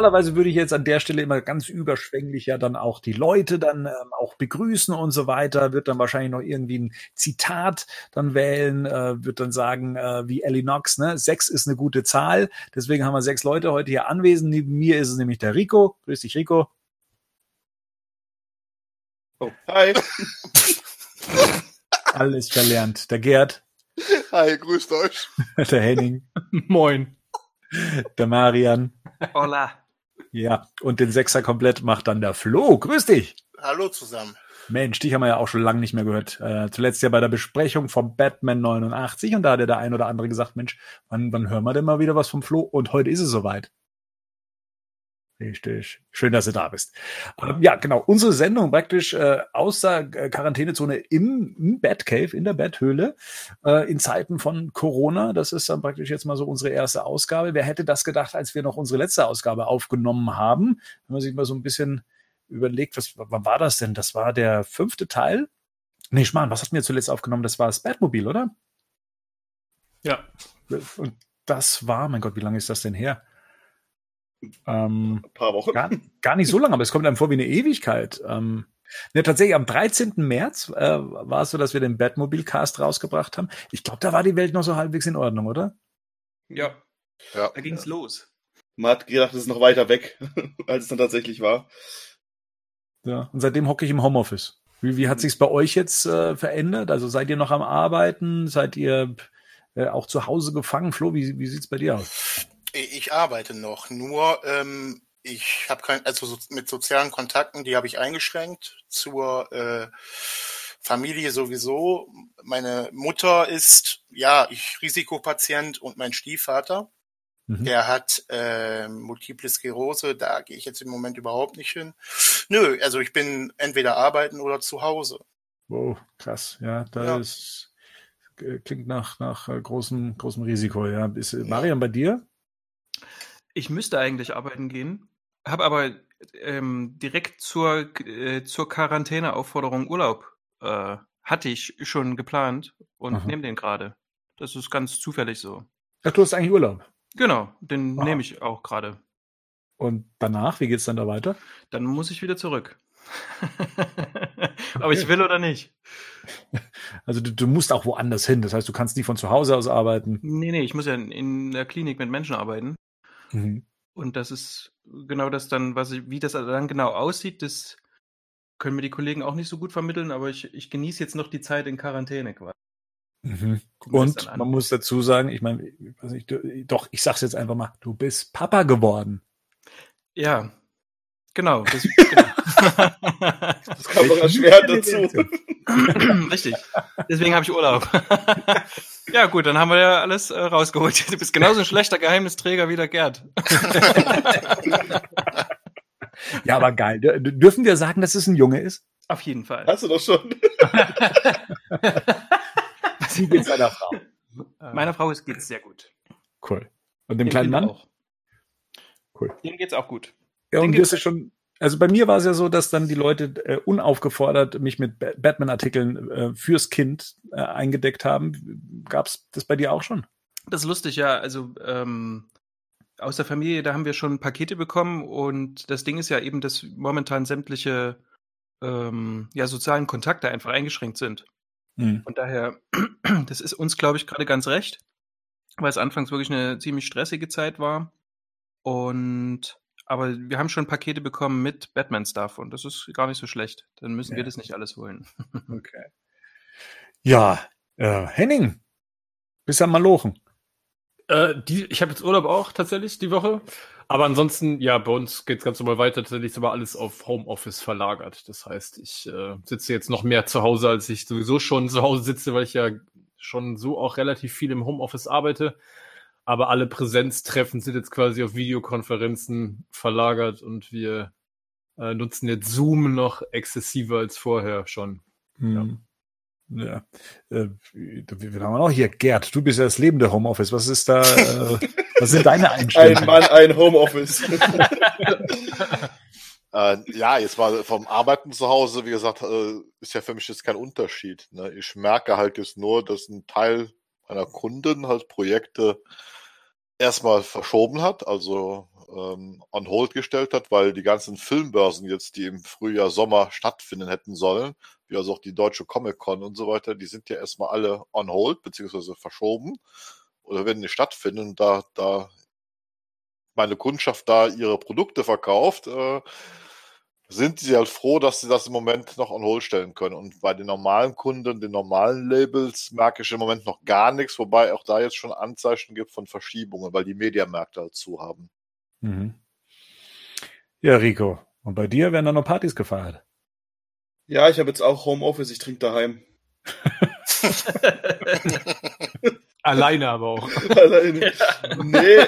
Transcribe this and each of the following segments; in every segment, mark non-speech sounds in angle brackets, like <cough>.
normalerweise würde ich jetzt an der Stelle immer ganz überschwänglich ja dann auch die Leute dann ähm, auch begrüßen und so weiter, wird dann wahrscheinlich noch irgendwie ein Zitat dann wählen, äh, wird dann sagen, äh, wie Ellie Knox, ne, sechs ist eine gute Zahl, deswegen haben wir sechs Leute heute hier anwesend. Neben mir ist es nämlich der Rico. Grüß dich, Rico. Oh. Hi. <laughs> Alles verlernt. Der Gerd. Hi, grüßt euch. <laughs> Der Henning. Moin. Der Marian. Hola. Ja, und den Sechser komplett macht dann der Flo. Grüß dich. Hallo zusammen. Mensch, dich haben wir ja auch schon lange nicht mehr gehört. Äh, zuletzt ja bei der Besprechung vom Batman 89 und da hat ja der ein oder andere gesagt, Mensch, wann, wann hören wir denn mal wieder was vom Flo? Und heute ist es soweit. Richtig. Schön, dass du da bist. Ähm, ja, genau. Unsere Sendung praktisch äh, aus der äh, Quarantänezone im, im Batcave, in der Betthöhle, äh, in Zeiten von Corona. Das ist dann praktisch jetzt mal so unsere erste Ausgabe. Wer hätte das gedacht, als wir noch unsere letzte Ausgabe aufgenommen haben? Wenn man sich mal so ein bisschen überlegt, was wann war das denn? Das war der fünfte Teil. Nee, Schmarrn, was hatten wir zuletzt aufgenommen? Das war das Batmobil, oder? Ja. Und das war, mein Gott, wie lange ist das denn her? Ähm, Ein paar Wochen. Gar, gar, nicht so lange, aber es kommt einem vor wie eine Ewigkeit. Ähm, ne, tatsächlich, am 13. März äh, war es so, dass wir den Batmobil-Cast rausgebracht haben. Ich glaube, da war die Welt noch so halbwegs in Ordnung, oder? Ja. ja. Da ging's los. Man hat gedacht, es ist noch weiter weg, <laughs> als es dann tatsächlich war. Ja, und seitdem hocke ich im Homeoffice. Wie, wie hat sich's bei euch jetzt äh, verändert? Also seid ihr noch am Arbeiten? Seid ihr äh, auch zu Hause gefangen? Flo, wie, wie sieht's bei dir aus? Ich arbeite noch, nur ähm, ich habe kein, also so, mit sozialen Kontakten, die habe ich eingeschränkt. Zur äh, Familie sowieso. Meine Mutter ist ja ich Risikopatient und mein Stiefvater. Mhm. Der hat äh, multiple Sklerose, da gehe ich jetzt im Moment überhaupt nicht hin. Nö, also ich bin entweder arbeiten oder zu Hause. Wow, krass. Ja, da ja. ist klingt nach nach äh, großem großem Risiko. Ja, ist Marian bei dir? Ich müsste eigentlich arbeiten gehen, habe aber ähm, direkt zur, äh, zur Quarantäneaufforderung Urlaub äh, hatte ich schon geplant und nehme den gerade. Das ist ganz zufällig so. Ach, du hast eigentlich Urlaub? Genau, den nehme ich auch gerade. Und danach, wie geht's dann da weiter? Dann muss ich wieder zurück. <laughs> Aber ich will oder nicht. Also du, du, musst auch woanders hin. Das heißt, du kannst nicht von zu Hause aus arbeiten. Nee, nee, ich muss ja in, in der Klinik mit Menschen arbeiten. Mhm. Und das ist genau das dann, was ich, wie das dann genau aussieht, das können mir die Kollegen auch nicht so gut vermitteln, aber ich, ich genieße jetzt noch die Zeit in Quarantäne quasi. Mhm. Und man muss dazu sagen, ich meine, doch, ich sag's jetzt einfach mal, du bist Papa geworden. Ja, genau. Das, <laughs> genau. das kam doch erschwert dazu. <clears throat> Richtig. Deswegen habe ich Urlaub. <laughs> ja, gut, dann haben wir ja alles äh, rausgeholt. Du bist genauso ein schlechter Geheimnisträger wie der Gerd. <laughs> ja, aber geil. D dürfen wir sagen, dass es ein Junge ist? Auf jeden Fall. Hast du doch schon. <laughs> Wie geht's deiner Frau? Meiner Frau geht's sehr gut. Cool. Und dem, dem kleinen Mann? Auch. Cool. Dem geht's auch gut. Ja, und du hast ja schon also bei mir war es ja so, dass dann die Leute äh, unaufgefordert mich mit Batman-Artikeln äh, fürs Kind äh, eingedeckt haben. Gab es das bei dir auch schon? Das ist lustig, ja. Also ähm, aus der Familie, da haben wir schon Pakete bekommen und das Ding ist ja eben, dass momentan sämtliche ähm, ja, sozialen Kontakte einfach eingeschränkt sind. Mhm. Von daher, <clears throat> das ist uns, glaube ich, gerade ganz recht, weil es anfangs wirklich eine ziemlich stressige Zeit war. Und aber wir haben schon Pakete bekommen mit Batman-Stuff und das ist gar nicht so schlecht. Dann müssen ja. wir das nicht alles holen. <laughs> okay. Ja, äh, Henning, bist am Malochen. Äh, die, ich habe jetzt Urlaub auch tatsächlich die Woche. Aber ansonsten, ja, bei uns geht es ganz normal weiter. Tatsächlich ist aber alles auf Homeoffice verlagert. Das heißt, ich äh, sitze jetzt noch mehr zu Hause, als ich sowieso schon zu Hause sitze, weil ich ja schon so auch relativ viel im Homeoffice arbeite aber alle Präsenztreffen sind jetzt quasi auf Videokonferenzen verlagert und wir äh, nutzen jetzt Zoom noch exzessiver als vorher schon. Mhm. Ja. Äh, wir haben noch hier, Gerd, du bist ja das lebende Homeoffice. Was ist da, äh, <laughs> was sind deine Einstellungen? Ein Mann, ein Homeoffice. <laughs> äh, ja, jetzt mal vom Arbeiten zu Hause, wie gesagt, äh, ist ja für mich jetzt kein Unterschied. Ne? Ich merke halt jetzt nur, dass ein Teil meiner Kunden halt Projekte erstmal verschoben hat, also ähm, on hold gestellt hat, weil die ganzen Filmbörsen jetzt, die im Frühjahr, Sommer stattfinden hätten sollen, wie also auch die deutsche Comic-Con und so weiter, die sind ja erstmal alle on hold, beziehungsweise verschoben oder werden nicht stattfinden. Da, da meine Kundschaft da ihre Produkte verkauft, äh, sind sie halt froh, dass sie das im Moment noch on hold stellen können. Und bei den normalen Kunden, den normalen Labels, merke ich im Moment noch gar nichts, wobei auch da jetzt schon Anzeichen gibt von Verschiebungen, weil die Mediamärkte halt zu haben. Mhm. Ja, Rico. Und bei dir werden dann noch Partys gefeiert? Ja, ich habe jetzt auch Homeoffice, ich trinke daheim. <laughs> Alleine aber auch. Alleine. <laughs> Nee,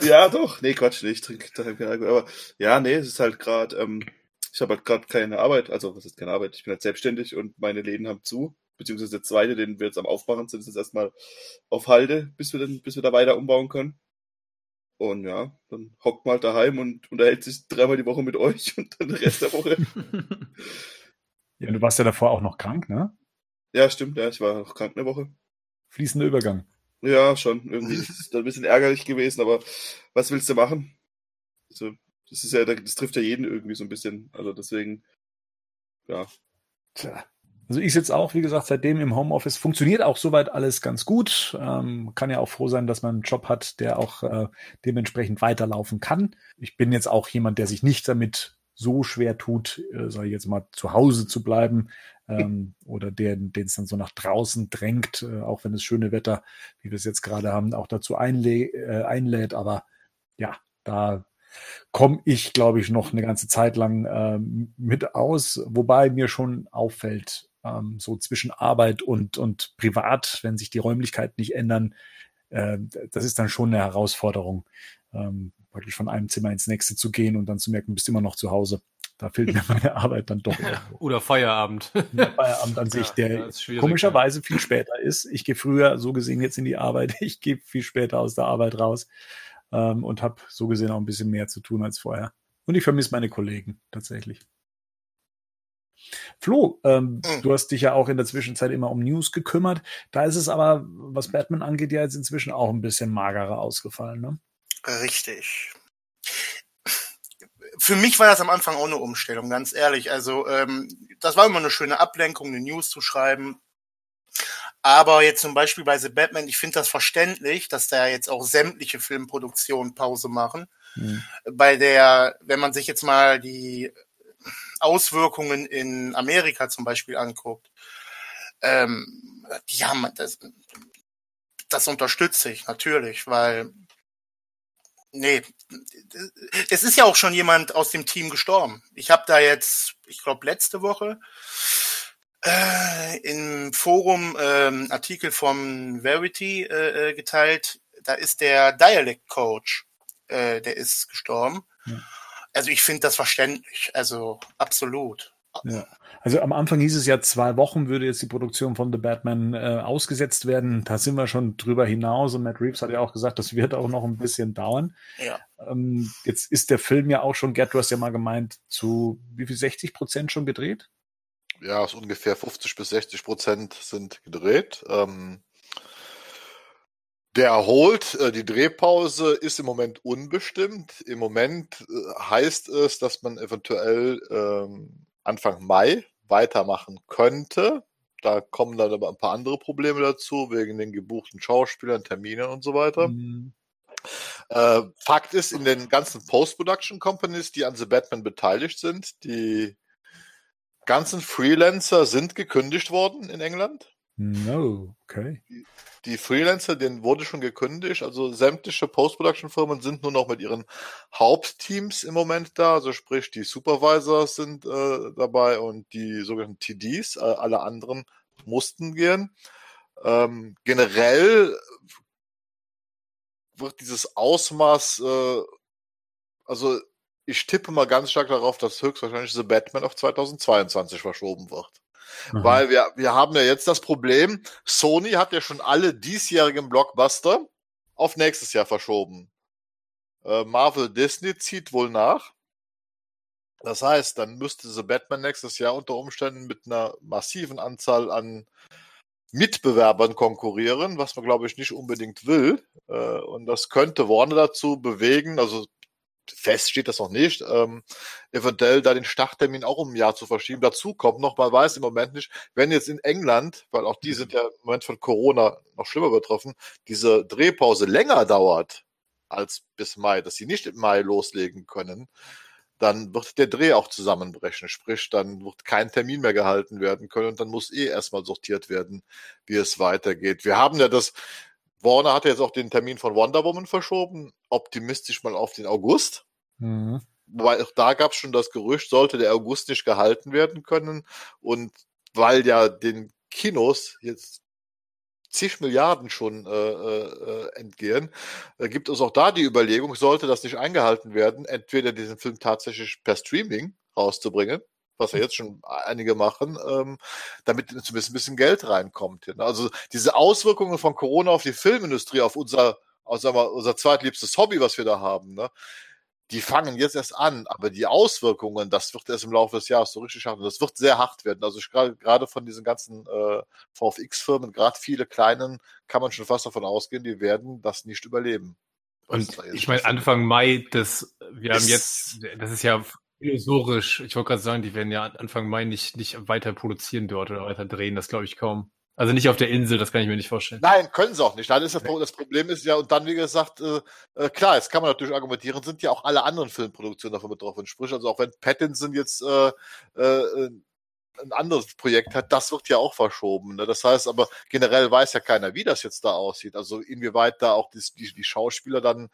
ja doch. Nee, Quatsch, nee, ich trinke daheim keinen Alkohol. Aber ja, nee, es ist halt gerade, ähm, ich habe halt gerade keine Arbeit, also was ist keine Arbeit? Ich bin halt selbstständig und meine Läden haben zu, beziehungsweise der zweite, den wir jetzt am Aufmachen sind, ist jetzt erstmal auf Halde, bis wir dann, bis wir da weiter umbauen können. Und ja, dann hockt man halt daheim und unterhält sich dreimal die Woche mit euch <laughs> und dann den Rest der Woche. <laughs> ja, du warst ja davor auch noch krank, ne? Ja, stimmt, ja, ich war noch krank eine Woche. Fließender Übergang. Ja, schon. Irgendwie ist es ein bisschen ärgerlich gewesen, aber was willst du machen? Also, das ist ja, das trifft ja jeden irgendwie so ein bisschen. Also deswegen, ja. Tja. Also ich sitze auch, wie gesagt, seitdem im Homeoffice. Funktioniert auch soweit alles ganz gut. Ähm, kann ja auch froh sein, dass man einen Job hat, der auch äh, dementsprechend weiterlaufen kann. Ich bin jetzt auch jemand, der sich nicht damit so schwer tut, äh, sage ich jetzt mal, zu Hause zu bleiben ähm, <laughs> oder der, den es dann so nach draußen drängt, äh, auch wenn das schöne Wetter, wie wir es jetzt gerade haben, auch dazu einlä äh, einlädt. Aber ja, da komme ich, glaube ich, noch eine ganze Zeit lang ähm, mit aus, wobei mir schon auffällt, ähm, so zwischen Arbeit und, und Privat, wenn sich die Räumlichkeiten nicht ändern, äh, das ist dann schon eine Herausforderung, ähm, praktisch von einem Zimmer ins nächste zu gehen und dann zu merken, du bist immer noch zu Hause. Da fehlt mir meine Arbeit dann doch. Irgendwo. Oder Feierabend. Ja, Feierabend an <laughs> sich, ja, der komischerweise viel später ist. Ich gehe früher so gesehen jetzt in die Arbeit. Ich gehe viel später aus der Arbeit raus ähm, und habe so gesehen auch ein bisschen mehr zu tun als vorher. Und ich vermisse meine Kollegen tatsächlich. Flo, ähm, mhm. du hast dich ja auch in der Zwischenzeit immer um News gekümmert. Da ist es aber, was Batman angeht, ja jetzt inzwischen auch ein bisschen magerer ausgefallen, ne? Richtig. Für mich war das am Anfang auch eine Umstellung, ganz ehrlich. Also ähm, das war immer eine schöne Ablenkung, eine News zu schreiben. Aber jetzt zum Beispiel bei The Batman, ich finde das verständlich, dass da jetzt auch sämtliche Filmproduktionen Pause machen. Mhm. Bei der, wenn man sich jetzt mal die Auswirkungen in Amerika zum Beispiel anguckt, ähm, die haben das, das unterstütze ich natürlich, weil nee, es ist ja auch schon jemand aus dem Team gestorben. Ich habe da jetzt, ich glaube letzte Woche äh, im Forum ähm, Artikel vom Verity äh, äh, geteilt. Da ist der Dialect Coach, äh, der ist gestorben. Ja. Also ich finde das verständlich, also absolut. Ja. Also am Anfang hieß es ja, zwei Wochen würde jetzt die Produktion von The Batman äh, ausgesetzt werden. Da sind wir schon drüber hinaus und Matt Reeves hat ja auch gesagt, das wird auch noch ein bisschen dauern. Ja. Ähm, jetzt ist der Film ja auch schon, Gerd, du hast ja mal gemeint, zu wie viel 60 Prozent schon gedreht? Ja, so ungefähr 50 bis 60 Prozent sind gedreht. Ähm, der erholt, äh, die Drehpause ist im Moment unbestimmt. Im Moment äh, heißt es, dass man eventuell ähm, Anfang Mai weitermachen könnte. Da kommen dann aber ein paar andere Probleme dazu, wegen den gebuchten Schauspielern, Terminen und so weiter. Mhm. Äh, Fakt ist, in den ganzen Post-Production Companies, die an The Batman beteiligt sind, die ganzen Freelancer sind gekündigt worden in England. No, okay. Die, die Freelancer, denen wurde schon gekündigt. Also sämtliche Post-Production-Firmen sind nur noch mit ihren Hauptteams im Moment da. Also sprich, die Supervisors sind äh, dabei und die sogenannten TDs. Äh, alle anderen mussten gehen. Ähm, generell wird dieses Ausmaß, äh, also ich tippe mal ganz stark darauf, dass höchstwahrscheinlich The Batman auf 2022 verschoben wird. Mhm. Weil wir, wir haben ja jetzt das Problem, Sony hat ja schon alle diesjährigen Blockbuster auf nächstes Jahr verschoben. Äh, Marvel Disney zieht wohl nach. Das heißt, dann müsste The Batman nächstes Jahr unter Umständen mit einer massiven Anzahl an Mitbewerbern konkurrieren, was man, glaube ich, nicht unbedingt will. Äh, und das könnte Warner dazu bewegen, also fest steht das noch nicht, ähm, eventuell da den Starttermin auch um ein Jahr zu verschieben. Dazu kommt noch, man weiß im Moment nicht, wenn jetzt in England, weil auch die sind ja im Moment von Corona noch schlimmer betroffen, diese Drehpause länger dauert als bis Mai, dass sie nicht im Mai loslegen können, dann wird der Dreh auch zusammenbrechen. Sprich, dann wird kein Termin mehr gehalten werden können und dann muss eh erstmal sortiert werden, wie es weitergeht. Wir haben ja das, Warner hat jetzt auch den Termin von Wonder Woman verschoben, optimistisch mal auf den August. Mhm. Wobei auch da gab es schon das Gerücht, sollte der August nicht gehalten werden können. Und weil ja den Kinos jetzt zig Milliarden schon äh, äh, entgehen, äh, gibt es auch da die Überlegung, sollte das nicht eingehalten werden, entweder diesen Film tatsächlich per Streaming rauszubringen, was ja jetzt schon einige machen, ähm, damit zumindest ein bisschen Geld reinkommt. Ne? Also diese Auswirkungen von Corona auf die Filmindustrie, auf unser, also wir, unser zweitliebstes Hobby, was wir da haben, ne? die fangen jetzt erst an, aber die Auswirkungen, das wird erst im Laufe des Jahres so richtig hart und das wird sehr hart werden. Also gerade von diesen ganzen äh, VFX-Firmen, gerade viele kleinen, kann man schon fast davon ausgehen, die werden das nicht überleben. Und ich meine, Anfang Mai, das, wir haben jetzt, das ist ja illusorisch. Ich wollte gerade sagen, die werden ja Anfang Mai nicht, nicht weiter produzieren dort oder weiter drehen, das glaube ich kaum. Also nicht auf der Insel, das kann ich mir nicht vorstellen. Nein, können sie auch nicht. Dann ist das, das Problem ist ja, und dann, wie gesagt, äh, äh, klar, jetzt kann man natürlich argumentieren, sind ja auch alle anderen Filmproduktionen davon betroffen. Sprich, also auch wenn Pattinson jetzt äh, äh, ein anderes Projekt hat, das wird ja auch verschoben. Ne? Das heißt aber, generell weiß ja keiner, wie das jetzt da aussieht. Also inwieweit da auch die, die, die Schauspieler dann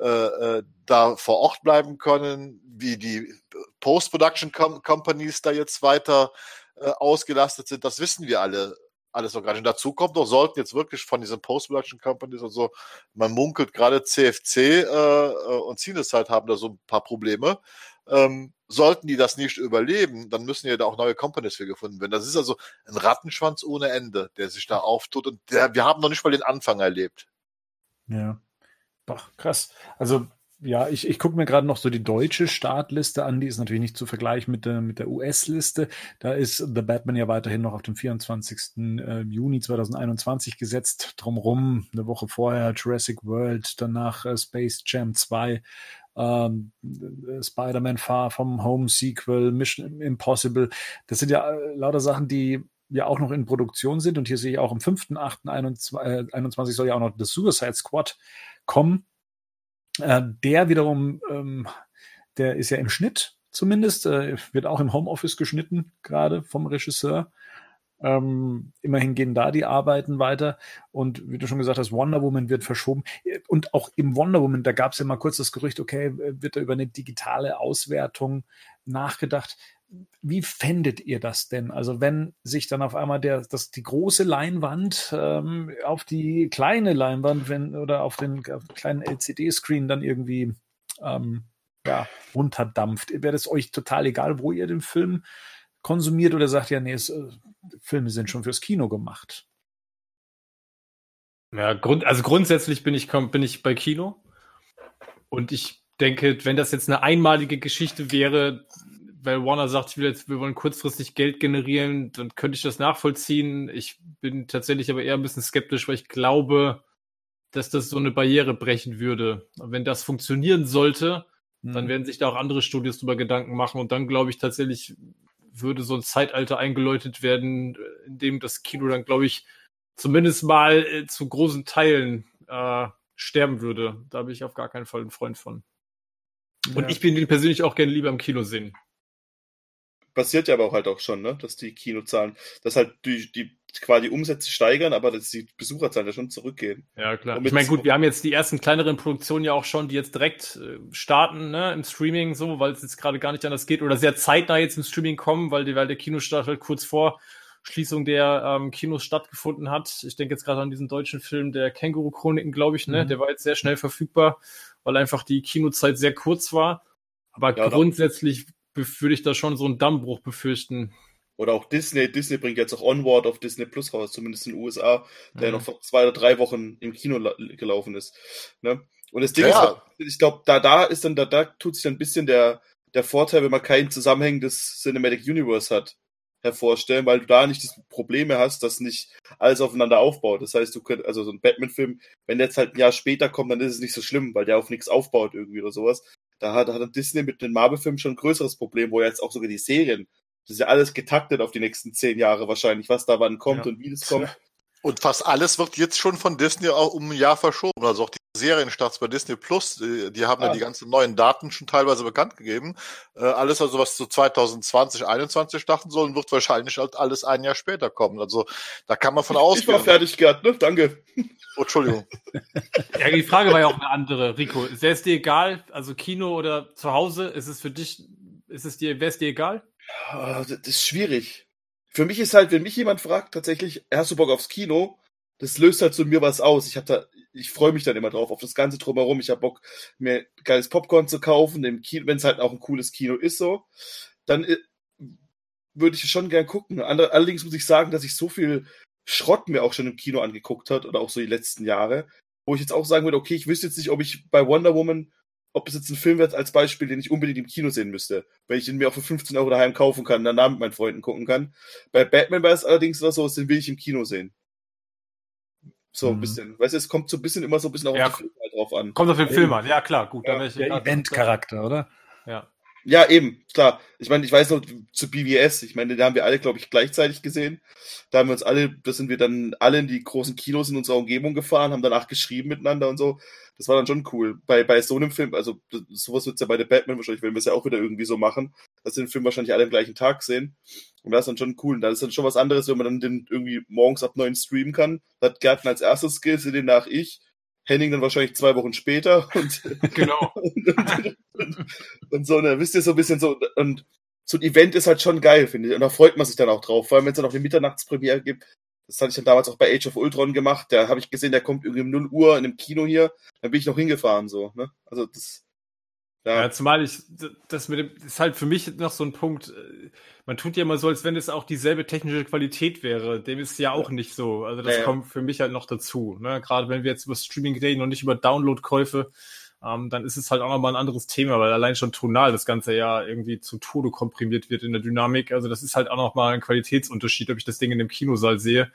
äh, äh, da vor Ort bleiben können, wie die Post-Production Companies da jetzt weiter äh, ausgelastet sind, das wissen wir alle alles noch gar nicht. Und dazu kommt noch, sollten jetzt wirklich von diesen Post-Production Companies und so, man munkelt gerade CFC äh, äh, und Cinesight haben da so ein paar Probleme. Ähm, sollten die das nicht überleben, dann müssen ja da auch neue Companies für gefunden werden. Das ist also ein Rattenschwanz ohne Ende, der sich da auftut. Und der, wir haben noch nicht mal den Anfang erlebt. Ja. Boah, krass. Also ja, ich, ich gucke mir gerade noch so die deutsche Startliste an. Die ist natürlich nicht zu vergleichen mit der, mit der US-Liste. Da ist The Batman ja weiterhin noch auf dem 24. Äh, Juni 2021 gesetzt. Drumrum eine Woche vorher Jurassic World, danach äh, Space Jam 2, ähm, Spider-Man Far vom Home Sequel, Mission Impossible. Das sind ja äh, lauter Sachen, die ja auch noch in Produktion sind. Und hier sehe ich auch am 5.8.21 soll ja auch noch The Suicide Squad kommen äh, der wiederum, ähm, der ist ja im Schnitt zumindest, äh, wird auch im Homeoffice geschnitten, gerade vom Regisseur. Ähm, immerhin gehen da die Arbeiten weiter. Und wie du schon gesagt hast, Wonder Woman wird verschoben. Und auch im Wonder Woman, da gab es ja mal kurz das Gerücht, okay, wird da über eine digitale Auswertung nachgedacht wie fändet ihr das denn? Also wenn sich dann auf einmal der, das, die große Leinwand ähm, auf die kleine Leinwand wenn, oder auf den, kleinen LCD-Screen dann irgendwie ähm, ja, runterdampft, wäre das euch total egal, wo ihr den Film konsumiert oder sagt ihr, nee, es, äh, Filme sind schon fürs Kino gemacht? Ja, grund, also grundsätzlich bin ich, bin ich bei Kino und ich denke, wenn das jetzt eine einmalige Geschichte wäre, weil Warner sagt, ich will jetzt, wir wollen kurzfristig Geld generieren, dann könnte ich das nachvollziehen. Ich bin tatsächlich aber eher ein bisschen skeptisch, weil ich glaube, dass das so eine Barriere brechen würde. Und wenn das funktionieren sollte, dann werden sich da auch andere Studios drüber Gedanken machen und dann glaube ich tatsächlich würde so ein Zeitalter eingeläutet werden, in dem das Kino dann, glaube ich, zumindest mal äh, zu großen Teilen äh, sterben würde. Da bin ich auf gar keinen Fall ein Freund von. Und ja. ich bin den persönlich auch gerne lieber im Kino sehen passiert ja aber auch halt auch schon, ne? dass die Kinozahlen, dass halt die, die quasi Umsätze steigern, aber dass die Besucherzahlen ja schon zurückgehen. Ja, klar. ich meine, gut, wir haben jetzt die ersten kleineren Produktionen ja auch schon, die jetzt direkt äh, starten, ne, im Streaming, so, weil es jetzt gerade gar nicht anders geht oder sehr zeitnah jetzt im Streaming kommen, weil, die, weil der Kinostart halt kurz vor Schließung der ähm, Kinos stattgefunden hat. Ich denke jetzt gerade an diesen deutschen Film der Känguru-Chroniken, glaube ich, ne, mhm. der war jetzt sehr schnell verfügbar, weil einfach die Kinozeit sehr kurz war. Aber ja, grundsätzlich würde ich da schon so einen Dammbruch befürchten. Oder auch Disney. Disney bringt jetzt auch Onward auf Disney Plus raus, zumindest in den USA, der mhm. noch vor zwei oder drei Wochen im Kino gelaufen ist. Ne? Und das Ding ja. ist, ich glaube, da, da ist dann, da, da tut sich dann ein bisschen der, der Vorteil, wenn man kein zusammenhängendes Cinematic Universe hat. hervorstellen, weil du da nicht das Problem mehr hast, dass nicht alles aufeinander aufbaut. Das heißt, du könnt, also so ein Batman-Film, wenn der jetzt halt ein Jahr später kommt, dann ist es nicht so schlimm, weil der auf nichts aufbaut irgendwie oder sowas. Da hat, hat Disney mit den Marvel-Filmen schon ein größeres Problem, wo jetzt auch sogar die Serien, das ist ja alles getaktet auf die nächsten zehn Jahre wahrscheinlich, was da wann kommt Ja. und wie das kommt. <laughs> Und fast alles wird jetzt schon von Disney auch um ein Jahr verschoben. Also auch die Serienstarts bei Disney Plus, die, die haben ja Ah. die ganzen neuen Daten schon teilweise bekannt gegeben. Äh, alles also, was zu 2020, 2021 starten soll, wird wahrscheinlich halt alles ein Jahr später kommen. Also da kann man von Ich war ausgehen. fertig, Gerd, ne? Danke. Oh, Entschuldigung. <laughs> Ja, die Frage war ja auch eine andere. Rico, ist es dir egal, also Kino oder zu Hause, ist es für dich, ist es dir, wäre es dir egal? Ah, Das ist schwierig. Für mich ist halt, wenn mich jemand fragt, tatsächlich, hast du Bock aufs Kino? Das löst halt zu mir was aus. Ich hab da, ich freue mich dann immer drauf, auf das Ganze drumherum. Ich hab Bock, mir geiles Popcorn zu kaufen, im wenn es halt auch ein cooles Kino ist, so. Dann äh, würde ich schon gern gucken. Ander, allerdings muss ich sagen, dass ich so viel Schrott mir auch schon im Kino angeguckt hat oder auch so die letzten Jahre, wo ich jetzt auch sagen würde, okay, ich wüsste jetzt nicht, ob ich bei Wonder Woman ob es jetzt ein Film wird als Beispiel, den ich unbedingt im Kino sehen müsste, wenn ich den mir auch für 15 Euro daheim kaufen kann und danach mit meinen Freunden gucken kann. Bei Batman war es allerdings immer so, den will ich im Kino sehen. So ein Mhm. bisschen. Weißt du, es kommt so ein bisschen immer so ein bisschen auch Ja. auf die Filme halt drauf an. Kommt auf den Film an, ja klar, gut. Ja, ich- Der Event-Charakter, oder? Ja. Ja, eben, klar. Ich meine, ich weiß noch zu BVS, ich meine, da haben wir alle, glaube ich, gleichzeitig gesehen. Da haben wir uns alle, da sind wir dann alle in die großen Kinos in unserer Umgebung gefahren, haben danach geschrieben miteinander und so. Das war dann schon cool. Bei, bei so einem Film, also das- sowas wird's ja bei The Batman wahrscheinlich, wenn wir es ja auch wieder irgendwie so machen, dass wir den Film wahrscheinlich alle am gleichen Tag sehen. Und das ist dann schon cool. Und da ist dann schon was anderes, wenn man dann den irgendwie morgens ab neun streamen kann. Da hat Gärtner als erstes Skills, den nach ich. Henning dann wahrscheinlich zwei Wochen später <laughs> und Genau. <laughs> und, und, und so, ne, wisst ihr, so ein bisschen so, und so ein Event ist halt schon geil, finde ich. Und da freut man sich dann auch drauf, vor allem wenn es dann auch eine Mitternachtspremiere gibt. Das hatte ich dann damals auch bei Age of Ultron gemacht. Da habe ich gesehen, der kommt irgendwie um 0 Uhr in einem Kino hier. Dann bin ich noch hingefahren, so, ne? Also das. Ja, Ja, zumal ich, das mit dem, ist halt für mich noch so ein Punkt, äh, man tut ja immer so, als wenn es auch dieselbe technische Qualität wäre. Dem ist ja auch nicht so. Also das Ja, ja. kommt für mich halt noch dazu. Ne? Gerade wenn wir jetzt über Streaming reden und nicht über Download-Käufe, ähm, dann ist es halt auch nochmal ein anderes Thema, weil allein schon tonal das Ganze ja irgendwie zu Tode komprimiert wird in der Dynamik. Also das ist halt auch nochmal ein Qualitätsunterschied, ob ich das Ding in dem Kinosaal sehe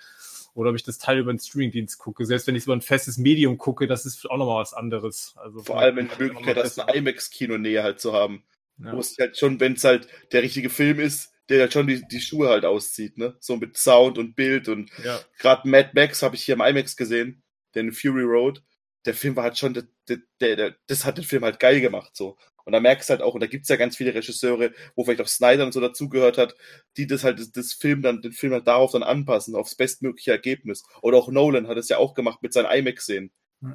oder ob ich das Teil über den Streamingdienst gucke. Selbst wenn ich es über ein festes Medium gucke, das ist auch nochmal was anderes. Also vor allem, wenn die Möglichkeit hast, eine IMAX-Kino-Nähe halt zu haben. Ja. Wo es halt schon, wenn es halt der richtige Film ist, der halt schon die, die Schuhe halt auszieht, ne? So mit Sound und Bild und Ja. gerade Mad Max habe ich hier im IMAX gesehen, den Fury Road. Der Film war halt schon, der, der, der, das hat den Film halt geil gemacht, so. Und da merkst du halt auch, und da gibt's ja ganz viele Regisseure, wo vielleicht auch Snyder und so dazugehört hat, die das halt, das, das Film dann, den Film halt darauf dann anpassen, aufs bestmögliche Ergebnis. Oder auch Nolan hat es ja auch gemacht mit seinen IMAX-Szenen.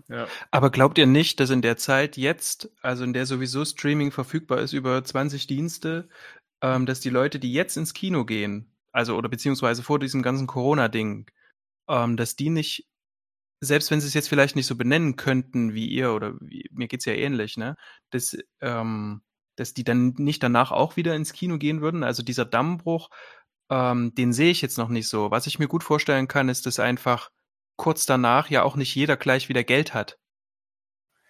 Ja. Aber glaubt ihr nicht, dass in der Zeit jetzt, also in der sowieso Streaming verfügbar ist über 20 Dienste, ähm, dass die Leute, die jetzt ins Kino gehen, also oder beziehungsweise vor diesem ganzen Corona-Ding, ähm, dass die nicht, selbst wenn sie es jetzt vielleicht nicht so benennen könnten wie ihr oder wie, mir geht's ja ähnlich, ne, dass, ähm, dass die dann nicht danach auch wieder ins Kino gehen würden. Also dieser Dammbruch, ähm, den sehe ich jetzt noch nicht so. Was ich mir gut vorstellen kann, ist, dass einfach kurz danach ja auch nicht jeder gleich wieder Geld hat,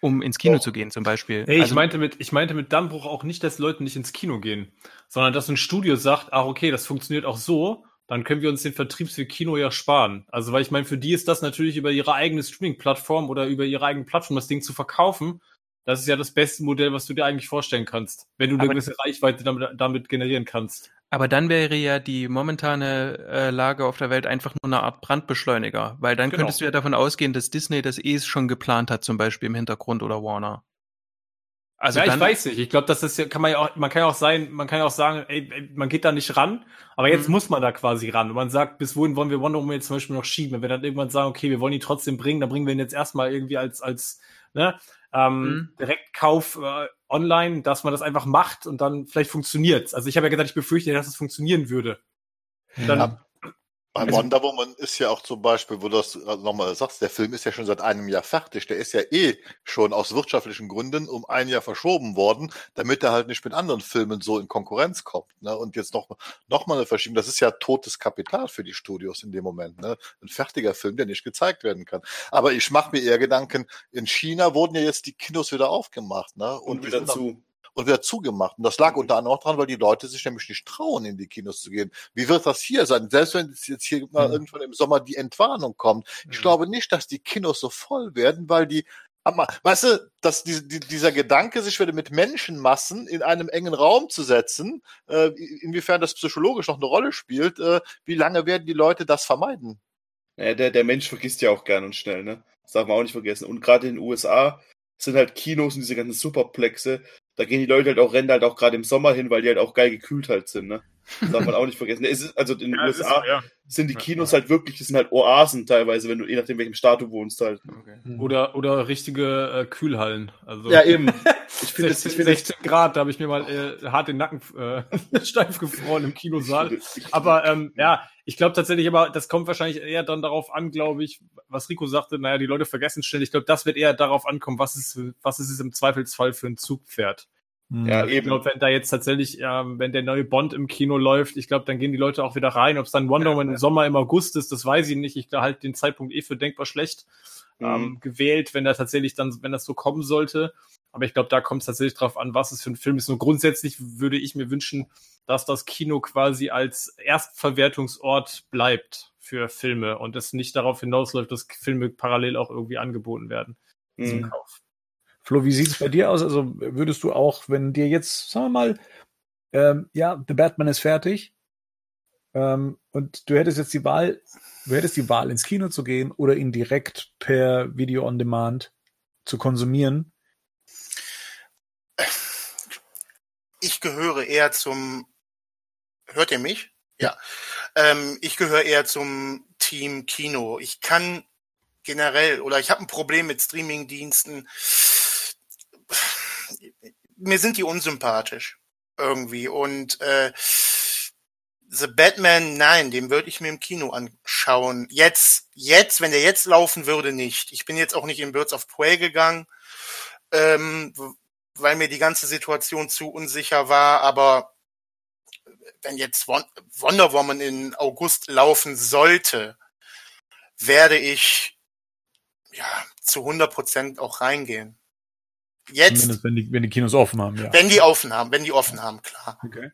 um ins Kino Doch. zu gehen zum Beispiel. Ich Also- meinte mit, ich meinte mit Dammbruch auch nicht, dass Leute nicht ins Kino gehen, sondern dass ein Studio sagt, ach okay, das funktioniert auch so, dann können wir uns den Vertriebsweg Kino ja sparen. Also, weil ich meine, für die ist das natürlich über ihre eigene Streaming-Plattform oder über ihre eigene Plattform das Ding zu verkaufen. Das ist ja das beste Modell, was du dir eigentlich vorstellen kannst, wenn du eine Aber- gewisse Reichweite damit, damit generieren kannst. Aber dann wäre ja die momentane äh, Lage auf der Welt einfach nur eine Art Brandbeschleuniger, weil dann Genau. könntest du ja davon ausgehen, dass Disney das eh schon geplant hat, zum Beispiel im Hintergrund oder Warner. Also ja, dann, ich weiß nicht. Ich glaube, das ist ja, kann man ja auch, man kann ja auch sein, man kann ja auch sagen, ey, ey, man geht da nicht ran, aber jetzt Mhm. muss man da quasi ran. Und man sagt, bis wohin wollen wir Wonder Woman jetzt zum Beispiel noch schieben? Wenn wir dann irgendwann sagen, okay, wir wollen ihn trotzdem bringen, dann bringen wir ihn jetzt erstmal irgendwie als, als, ne, ähm, Mhm. Direktkauf äh, online, dass man das einfach macht und dann vielleicht funktioniert's. Also ich habe ja gesagt, ich befürchte, dass es funktionieren würde. Dann, Ja. Bei Also- Wonder Woman ist ja auch zum Beispiel, wo du das nochmal sagst, der Film ist ja schon seit einem Jahr fertig. Der ist ja eh schon aus wirtschaftlichen Gründen um ein Jahr verschoben worden, damit er halt nicht mit anderen Filmen so in Konkurrenz kommt. Ne? Und jetzt noch, noch mal eine Verschiebung. Das ist ja totes Kapital für die Studios in dem Moment. Ne? Ein fertiger Film, der nicht gezeigt werden kann. Aber ich mache mir eher Gedanken, in China wurden ja jetzt die Kinos wieder aufgemacht. Ne? Und die wieder zu. Und wieder zugemacht. Und das lag unter anderem auch dran, weil die Leute sich nämlich nicht trauen, in die Kinos zu gehen. Wie wird das hier sein? Selbst wenn jetzt hier mal Mhm. irgendwann im Sommer die Entwarnung kommt. Ich Mhm. glaube nicht, dass die Kinos so voll werden, weil die aber, weißt du, dass die, die, dieser Gedanke, sich wieder mit Menschenmassen in einem engen Raum zu setzen, äh, inwiefern das psychologisch noch eine Rolle spielt, äh, wie lange werden die Leute das vermeiden? Ja, der, der Mensch vergisst ja auch gern und schnell, ne? Das darf man auch nicht vergessen. Und gerade in den USA sind halt Kinos und diese ganzen Superplexe, da gehen die Leute halt auch, rennen halt auch gerade im Sommer hin, weil die halt auch geil gekühlt halt sind, ne? Das <laughs> darf man auch nicht vergessen. Es ist, also in den Ja, ist USA so, ja. sind die. Kinos halt wirklich, das sind halt Oasen teilweise, wenn du, je nachdem welchem Staat du wohnst halt. Okay. Mhm. Oder, oder richtige äh, Kühlhallen. Also Ja, eben. Ich finde das, 16, ich finde das, 16 Grad, da habe ich mir mal äh, hart den Nacken äh, <laughs> steif gefroren im Kinosaal. Aber ähm, ja, ich glaube tatsächlich, aber das kommt wahrscheinlich eher dann darauf an, glaube ich, was Rico sagte, naja, die Leute vergessen schnell. Ich glaube, das wird eher darauf ankommen, was ist, was ist es im Zweifelsfall für ein Zugpferd. Mhm. Ja, Also ich eben. glaube, wenn da jetzt tatsächlich, ähm, wenn der neue Bond im Kino läuft, ich glaube, dann gehen die Leute auch wieder rein. Ob es dann Wonder Woman im Sommer im August ist, das weiß ich nicht. Ich da halt den Zeitpunkt eh für denkbar schlecht ähm, Mhm. gewählt, wenn da tatsächlich dann, wenn das so kommen sollte. Aber ich glaube, da kommt es tatsächlich drauf an, was es für ein Film ist. Nur grundsätzlich würde ich mir wünschen, dass das Kino quasi als Erstverwertungsort bleibt für Filme und es nicht darauf hinausläuft, dass Filme parallel auch irgendwie angeboten werden zum Mhm. Kauf. Flo, wie sieht's bei dir aus? Also würdest du auch, wenn dir jetzt, sagen wir mal, ähm, ja, The Batman ist fertig ähm, und du hättest jetzt die Wahl, du hättest die Wahl, ins Kino zu gehen oder ihn direkt per Video on Demand zu konsumieren. Gehöre eher zum. Hört ihr mich? Ja. Ähm, ich gehöre eher zum Team Kino. Ich kann generell oder ich habe ein Problem mit Streamingdiensten. Mir sind die unsympathisch irgendwie und äh, The Batman, nein, den würde ich mir im Kino anschauen. Jetzt, jetzt, wenn der jetzt laufen würde, nicht. Ich bin jetzt auch nicht in Birds of Prey gegangen, ähm, weil mir die ganze Situation zu unsicher war, aber wenn jetzt Won Wonder Woman in August laufen sollte, werde ich ja zu 100 Prozent auch reingehen. Jetzt, Zumindest wenn die, wenn die Kinos offen haben, ja. wenn die offen haben, wenn die offen haben, klar. Okay.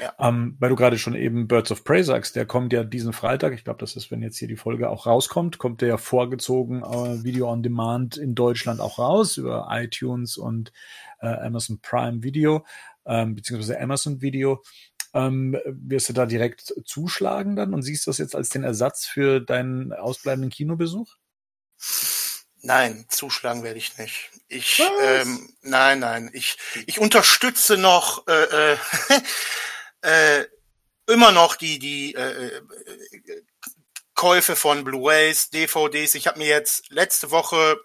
Ja. Ähm, weil du gerade schon eben Birds of Prey sagst, der kommt ja diesen Freitag, ich glaube, das ist, wenn jetzt hier die Folge auch rauskommt, kommt der ja vorgezogen äh, Video on Demand in Deutschland auch raus über iTunes und äh, Amazon Prime Video, ähm, beziehungsweise Amazon Video. Ähm, wirst du da direkt zuschlagen dann und siehst das jetzt als den Ersatz für deinen ausbleibenden Kinobesuch? Nein, zuschlagen werde ich nicht. Ich, Was? ähm, nein, nein, ich, ich unterstütze noch äh, äh, <laughs> äh, immer noch die die äh, äh, Käufe von Blu-rays, DVDs. Ich habe mir jetzt letzte Woche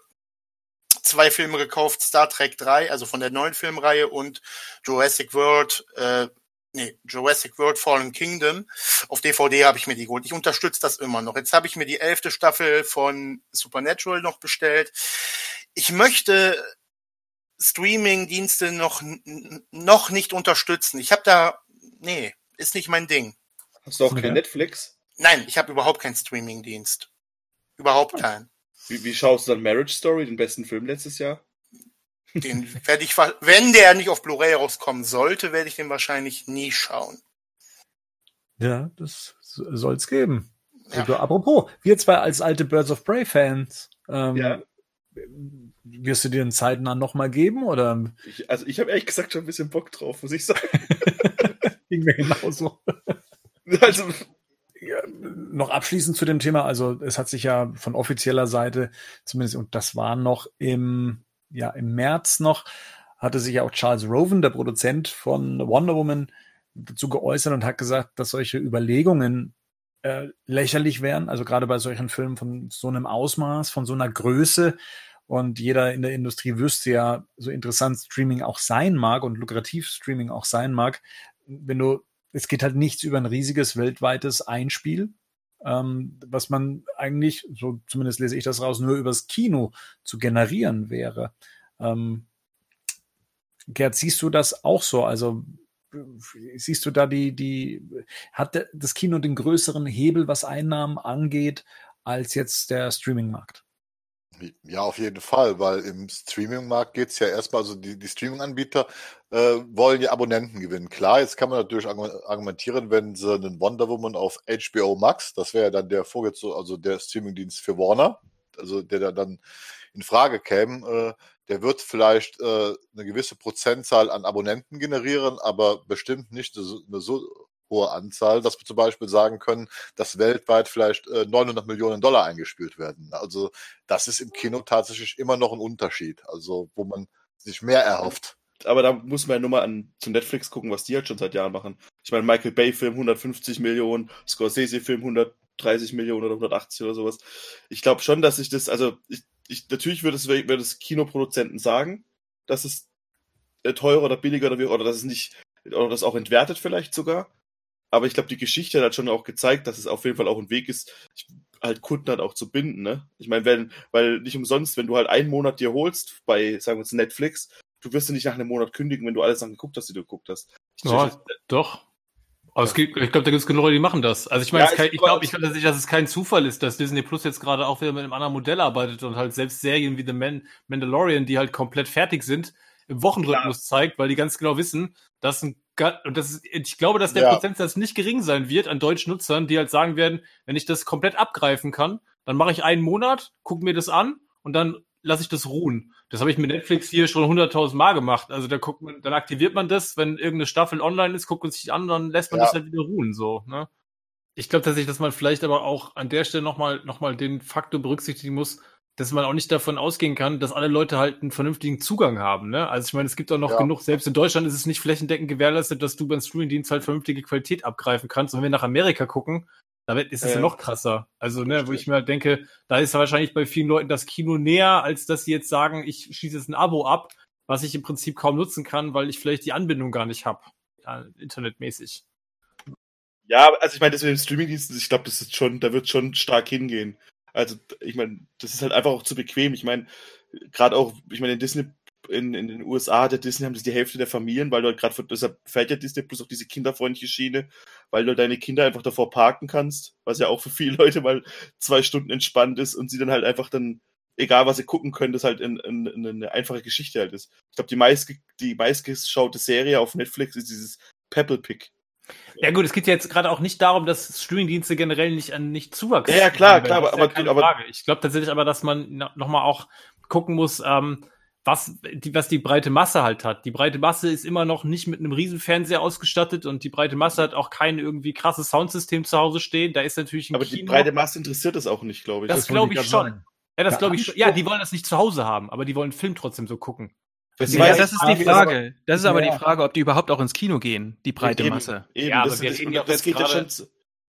zwei Filme gekauft, Star Trek 3, also von der neuen Filmreihe und Jurassic World, äh, nee, Jurassic World Fallen Kingdom. Auf DVD habe ich mir die geholt. Ich unterstütze das immer noch. Jetzt habe ich mir die elfte Staffel von Supernatural noch bestellt. Ich möchte Streaming-Dienste noch, noch nicht unterstützen. Ich habe da, nee, ist nicht mein Ding. Hast du auch Okay. kein Netflix? Nein, ich habe überhaupt keinen Streaming-Dienst. Überhaupt keinen. Wie, wie schaust du dann Marriage Story, den besten Film letztes Jahr? Den werde ich, wenn der nicht auf Blu-ray rauskommen sollte, werde ich den wahrscheinlich nie schauen. Ja, das soll's geben. Ja. Also, apropos, wir zwei als alte Birds of Prey Fans, ähm, Ja. wirst du dir den zeitnah nochmal geben oder Ich, also ich habe ehrlich gesagt schon ein bisschen Bock drauf, muss ich sagen. <laughs> ging mir genauso? Also, Ja, noch abschließend zu dem Thema, also es hat sich ja von offizieller Seite zumindest, und das war noch im, ja, im März noch, hatte sich ja auch Charles Roven, der Produzent von Wonder Woman, dazu geäußert und hat gesagt, dass solche Überlegungen äh, lächerlich wären, also gerade bei solchen Filmen von so einem Ausmaß, von so einer Größe. Und jeder in der Industrie wüsste ja, so interessant Streaming auch sein mag und lukrativ Streaming auch sein mag, wenn du es geht halt nichts über ein riesiges weltweites Einspiel, ähm, was man eigentlich, so zumindest lese ich das raus, nur übers Kino zu generieren wäre. Ähm, Gerd, siehst du das auch so? Also siehst du da die, die, hat das Kino den größeren Hebel, was Einnahmen angeht, als jetzt der Streaming-Markt? Ja, auf jeden Fall, weil im Streaming-Markt geht's ja erstmal, also die, die Streaming-Anbieter äh, wollen ja Abonnenten gewinnen. Klar, jetzt kann man natürlich argu- argumentieren, wenn sie einen Wonder Woman auf HBO Max, das wäre ja dann der Vorgezogen, also der Streaming-Dienst für Warner, also der da dann in Frage käme, äh, der wird vielleicht äh, eine gewisse Prozentzahl an Abonnenten generieren, aber bestimmt nicht eine, so- eine so hohe Anzahl, dass wir zum Beispiel sagen können, dass weltweit vielleicht äh, 900 Millionen Dollar eingespielt werden. Also das ist im Kino tatsächlich immer noch ein Unterschied, also wo man sich mehr erhofft. Aber da muss man ja nur mal an zu Netflix gucken, was die halt schon seit Jahren machen. Ich meine, Michael Bay-Film 150 Millionen, Scorsese-Film 130 Millionen oder 180 oder sowas. Ich glaube schon, dass ich das, also ich, ich, natürlich würde es, würde es Kinoproduzenten sagen, dass es äh, teurer oder billiger oder wie, oder dass es nicht, oder das auch entwertet vielleicht sogar. Aber ich glaube, die Geschichte hat schon auch gezeigt, dass es auf jeden Fall auch ein Weg ist, halt Kunden halt auch zu binden, ne? Ich meine, wenn, weil nicht umsonst, wenn du halt einen Monat dir holst bei, sagen wir jetzt Netflix, du wirst ja nicht nach einem Monat kündigen, wenn du alle Sachen geguckt hast, die du geguckt hast. Ich Ja, doch. Aber es gibt, ich glaube, da gibt es genug Leute, die machen das. Also ich meine, Ja, ich ich glaube, glaub- ich glaube tatsächlich, dass es kein Zufall ist, dass Disney Plus jetzt gerade auch wieder mit einem anderen Modell arbeitet und halt selbst Serien wie The Man Mandalorian, die halt komplett fertig sind, im Wochenrhythmus zeigt, weil die ganz genau wissen, dass ein und das ist, ich glaube, dass der Ja. Prozentsatz nicht gering sein wird an deutschen Nutzern, die halt sagen werden, wenn ich das komplett abgreifen kann, dann mache ich einen Monat, gucke mir das an und dann lasse ich das ruhen. Das habe ich mit Netflix hier schon 100.000 Mal gemacht. Also da guckt man, dann aktiviert man das, wenn irgendeine Staffel online ist, guckt man sich an, dann lässt man Ja. das halt wieder ruhen, so, ne? Ich glaube tatsächlich, dass man vielleicht aber auch an der Stelle nochmal noch mal den Faktor berücksichtigen muss, dass man auch nicht davon ausgehen kann, dass alle Leute halt einen vernünftigen Zugang haben. Ne? Also ich meine, es gibt auch noch Ja. genug, selbst in Deutschland ist es nicht flächendeckend gewährleistet, dass du beim Streamingdienst halt vernünftige Qualität abgreifen kannst. Und wenn wir nach Amerika gucken, da ist es ja Ja. noch krasser. Also, ne, wo ich mir halt denke, da ist wahrscheinlich bei vielen Leuten das Kino näher, als dass sie jetzt sagen, ich schließe jetzt ein Abo ab, was ich im Prinzip kaum nutzen kann, weil ich vielleicht die Anbindung gar nicht habe. Ja, internetmäßig. Ja, also ich meine, das mit dem Streamingdienst, ich glaube, das ist schon, da wird schon stark hingehen. Also, ich meine, das ist halt einfach auch zu bequem. Ich meine, gerade auch, ich meine, in Disney, in, in den USA hat der Disney haben das die Hälfte der Familien, weil du halt gerade, deshalb fährt ja Disney plus auch diese kinderfreundliche Schiene, weil du deine Kinder einfach davor parken kannst, was ja auch für viele <laughs> Leute mal zwei Stunden entspannt ist und sie dann halt einfach dann, egal was sie gucken können, das halt in, in, in eine einfache Geschichte halt ist. Ich glaube, die meist, die meistgeschaute Serie auf Netflix ist dieses Pebble Pick. Ja gut, es geht ja jetzt gerade auch nicht darum, dass Streamingdienste generell nicht an nicht Zuwachs Ja, ja, klar, haben, klar, das aber- ja aber-. Ich glaube tatsächlich aber, dass man nochmal auch gucken muss, ähm, was die, was die breite Masse halt hat. Die breite Masse ist immer noch nicht mit einem riesen Fernseher ausgestattet und die breite Masse hat auch kein irgendwie krasses Soundsystem zu Hause stehen. Da ist natürlich ein Aber Kino. die breite Masse interessiert das auch nicht, glaube ich. Das wollte glaube ich schon. sagen. ja, das glaube ich schon. Ja, die wollen das nicht zu Hause haben, aber die wollen Film trotzdem so gucken. Das Ja, das ist die aber- Frage. Das ist aber Ja. die Frage, ob die überhaupt auch ins Kino gehen, die breite Eben, Masse. Eben, Ja, aber das, wir das, reden das jetzt gerade-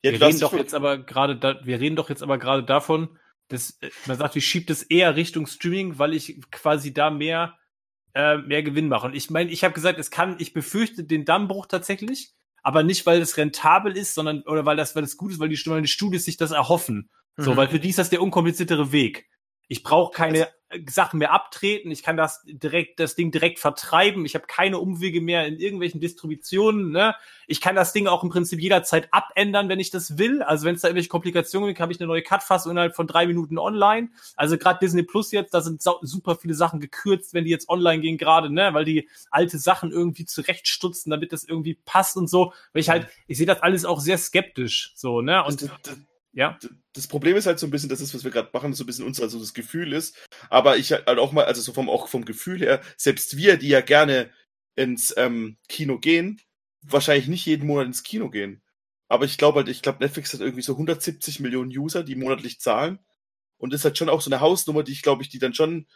Ja, wir reden doch jetzt aber gerade da, wir reden doch jetzt aber gerade davon, dass äh, man sagt, ich schiebe das eher Richtung Streaming, weil ich quasi da mehr äh, mehr Gewinn mache. Und ich meine, ich habe gesagt, es kann, ich befürchte den Dammbruch tatsächlich, aber nicht, weil es rentabel ist, sondern oder weil das, weil das gut ist, weil die, weil die Studios sich das erhoffen. So, Mhm. weil für die ist das der unkompliziertere Weg. Ich brauche keine äh, Sachen mehr abtreten, ich kann das direkt, das Ding direkt vertreiben, ich habe keine Umwege mehr in irgendwelchen Distributionen, ne? Ich kann das Ding auch im Prinzip jederzeit abändern, wenn ich das will. Also wenn es da irgendwelche Komplikationen gibt, habe ich eine neue Cut-Fassung innerhalb von drei Minuten online. Also gerade Disney Plus jetzt, da sind super viele Sachen gekürzt, wenn die jetzt online gehen gerade, ne? Weil die alte Sachen irgendwie zurechtstutzen, damit das irgendwie passt und so. Weil ich halt, ich sehe das alles auch sehr skeptisch, so, ne? Und das, das, ja. das Problem ist halt so ein bisschen, das ist, was wir gerade machen, so ein bisschen uns also das Gefühl ist. Aber ich halt auch mal, also so vom, auch vom Gefühl her, selbst wir, die ja gerne ins ähm, Kino gehen, wahrscheinlich nicht jeden Monat ins Kino gehen. Aber ich glaube halt, ich glaube, Netflix hat irgendwie so 170 Millionen User, die monatlich zahlen. Und das ist halt schon auch so eine Hausnummer, die ich glaube ich, die dann schon,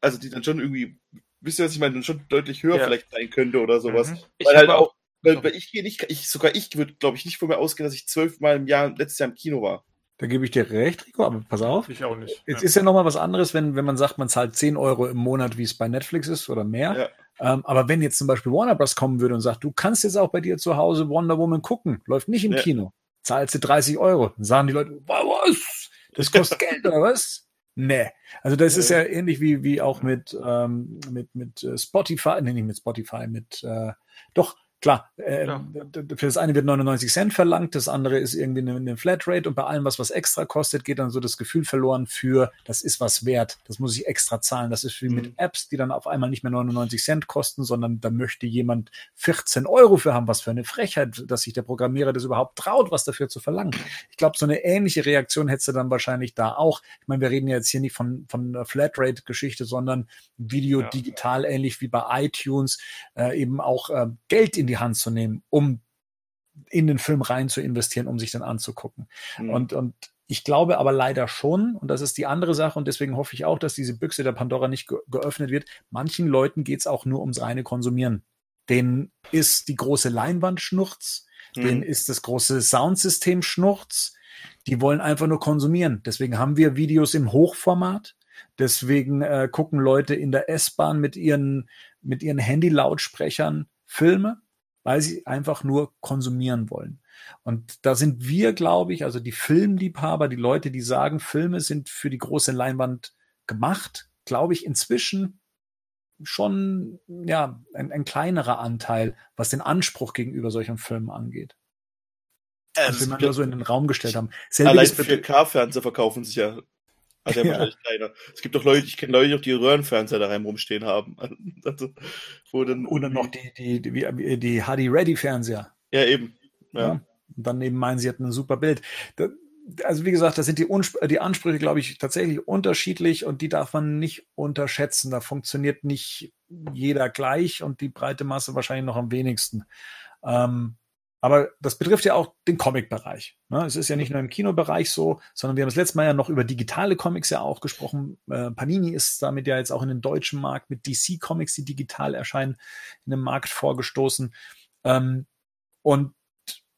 also die dann schon irgendwie, wisst ihr, was ich meine, schon deutlich höher Ja. vielleicht sein könnte oder sowas. Mhm. Ich Weil halt auch, weil, weil ich gehe nicht, ich, sogar ich würde, glaube ich, nicht von mir ausgehen, dass ich zwölfmal im Jahr, letztes Jahr im Kino war. Da gebe ich dir recht, Rico, aber pass auf. Ich auch nicht. Jetzt ist ja nochmal was anderes, wenn, wenn man sagt, man zahlt 10 Euro im Monat, wie es bei Netflix ist oder mehr. Ähm, aber wenn jetzt zum Beispiel Warner Bros. kommen würde und sagt, du kannst jetzt auch bei dir zu Hause Wonder Woman gucken, läuft nicht im Ja. Kino, zahlst du 30 Euro. Dann sagen die Leute, "Wa- was? Das kostet <laughs> Geld oder was? Nee. Also das ist ja ähnlich wie, wie auch mit, ähm, mit, mit äh, Spotify, nee, nicht mit Spotify, mit, äh, doch, Klar, äh, ja. für das eine wird 99 Cent verlangt, das andere ist irgendwie eine, eine, Flatrate und bei allem, was was extra kostet, geht dann so das Gefühl verloren für, das ist was wert, das muss ich extra zahlen. Das ist wie mhm. mit Apps, die dann auf einmal nicht mehr 99 Cent kosten, sondern da möchte jemand 14 Euro für haben, was für eine Frechheit, dass sich der Programmierer das überhaupt traut, was dafür zu verlangen. Ich glaube, so eine ähnliche Reaktion hättest du dann wahrscheinlich da auch. Ich meine, wir reden jetzt hier nicht von, von einer Flatrate-Geschichte, sondern Video ja. digital, ähnlich wie bei iTunes, äh, eben auch äh, Geld in die Hand zu nehmen, um in den Film rein zu investieren, um sich dann anzugucken. Mhm. Und, und ich glaube aber leider schon, und das ist die andere Sache, und deswegen hoffe ich auch, dass diese Büchse der Pandora nicht ge geöffnet wird. Manchen Leuten geht es auch nur ums reine Konsumieren. Denen ist die große Leinwand Schnurz, mhm. denen ist das große Soundsystem Schnurz. Die wollen einfach nur konsumieren. Deswegen haben wir Videos im Hochformat. Deswegen äh, gucken Leute in der S-Bahn mit ihren, mit ihren Handy-Lautsprechern Filme, weil sie einfach nur konsumieren wollen. Und da sind wir, glaube ich, also die Filmliebhaber, die Leute, die sagen, Filme sind für die große Leinwand gemacht, glaube ich, inzwischen schon ja ein, ein, kleinerer Anteil, was den Anspruch gegenüber solchen Filmen angeht. Ähm, was wir mal so in den Raum gestellt haben. Allein 4K-Fernseher verkaufen sich ja hat ja wahrscheinlich keiner. Es gibt doch Leute, ich kenne Leute, die auch die Röhrenfernseher daheim rumstehen haben. <laughs> Also, wo dann Oder noch die, die, die, die HD-Ready-Fernseher. Ja, eben. Ja. ja. Und dann eben meinen, sie hätten ein super Bild. Da, also wie gesagt, da sind die, die Ansprüche, glaube ich, tatsächlich unterschiedlich und die darf man nicht unterschätzen. Da funktioniert nicht jeder gleich und die breite Masse wahrscheinlich noch am wenigsten. Ähm, aber das betrifft ja auch den Comic-Bereich. Ne? Es ist ja nicht nur im Kinobereich so, sondern wir haben das letzte Mal ja noch über digitale Comics ja auch gesprochen. Äh, Panini ist damit ja jetzt auch in den deutschen Markt mit DC-Comics, die digital erscheinen, in den Markt vorgestoßen. Ähm, und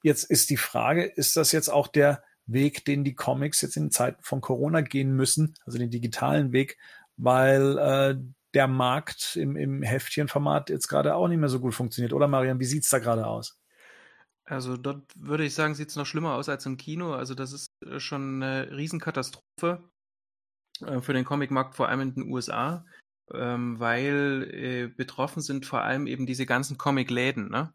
jetzt ist die Frage, ist das jetzt auch der Weg, den die Comics jetzt in Zeiten von Corona gehen müssen, also den digitalen Weg, weil äh, der Markt im, im Heftchenformat jetzt gerade auch nicht mehr so gut funktioniert. Oder Marian, wie sieht's da gerade aus? Also dort würde ich sagen, sieht es noch schlimmer aus als im Kino. Also das ist äh, schon eine Riesenkatastrophe äh, für den Comicmarkt, vor allem in den USA, ähm, weil äh, betroffen sind vor allem eben diese ganzen Comicläden. Ne?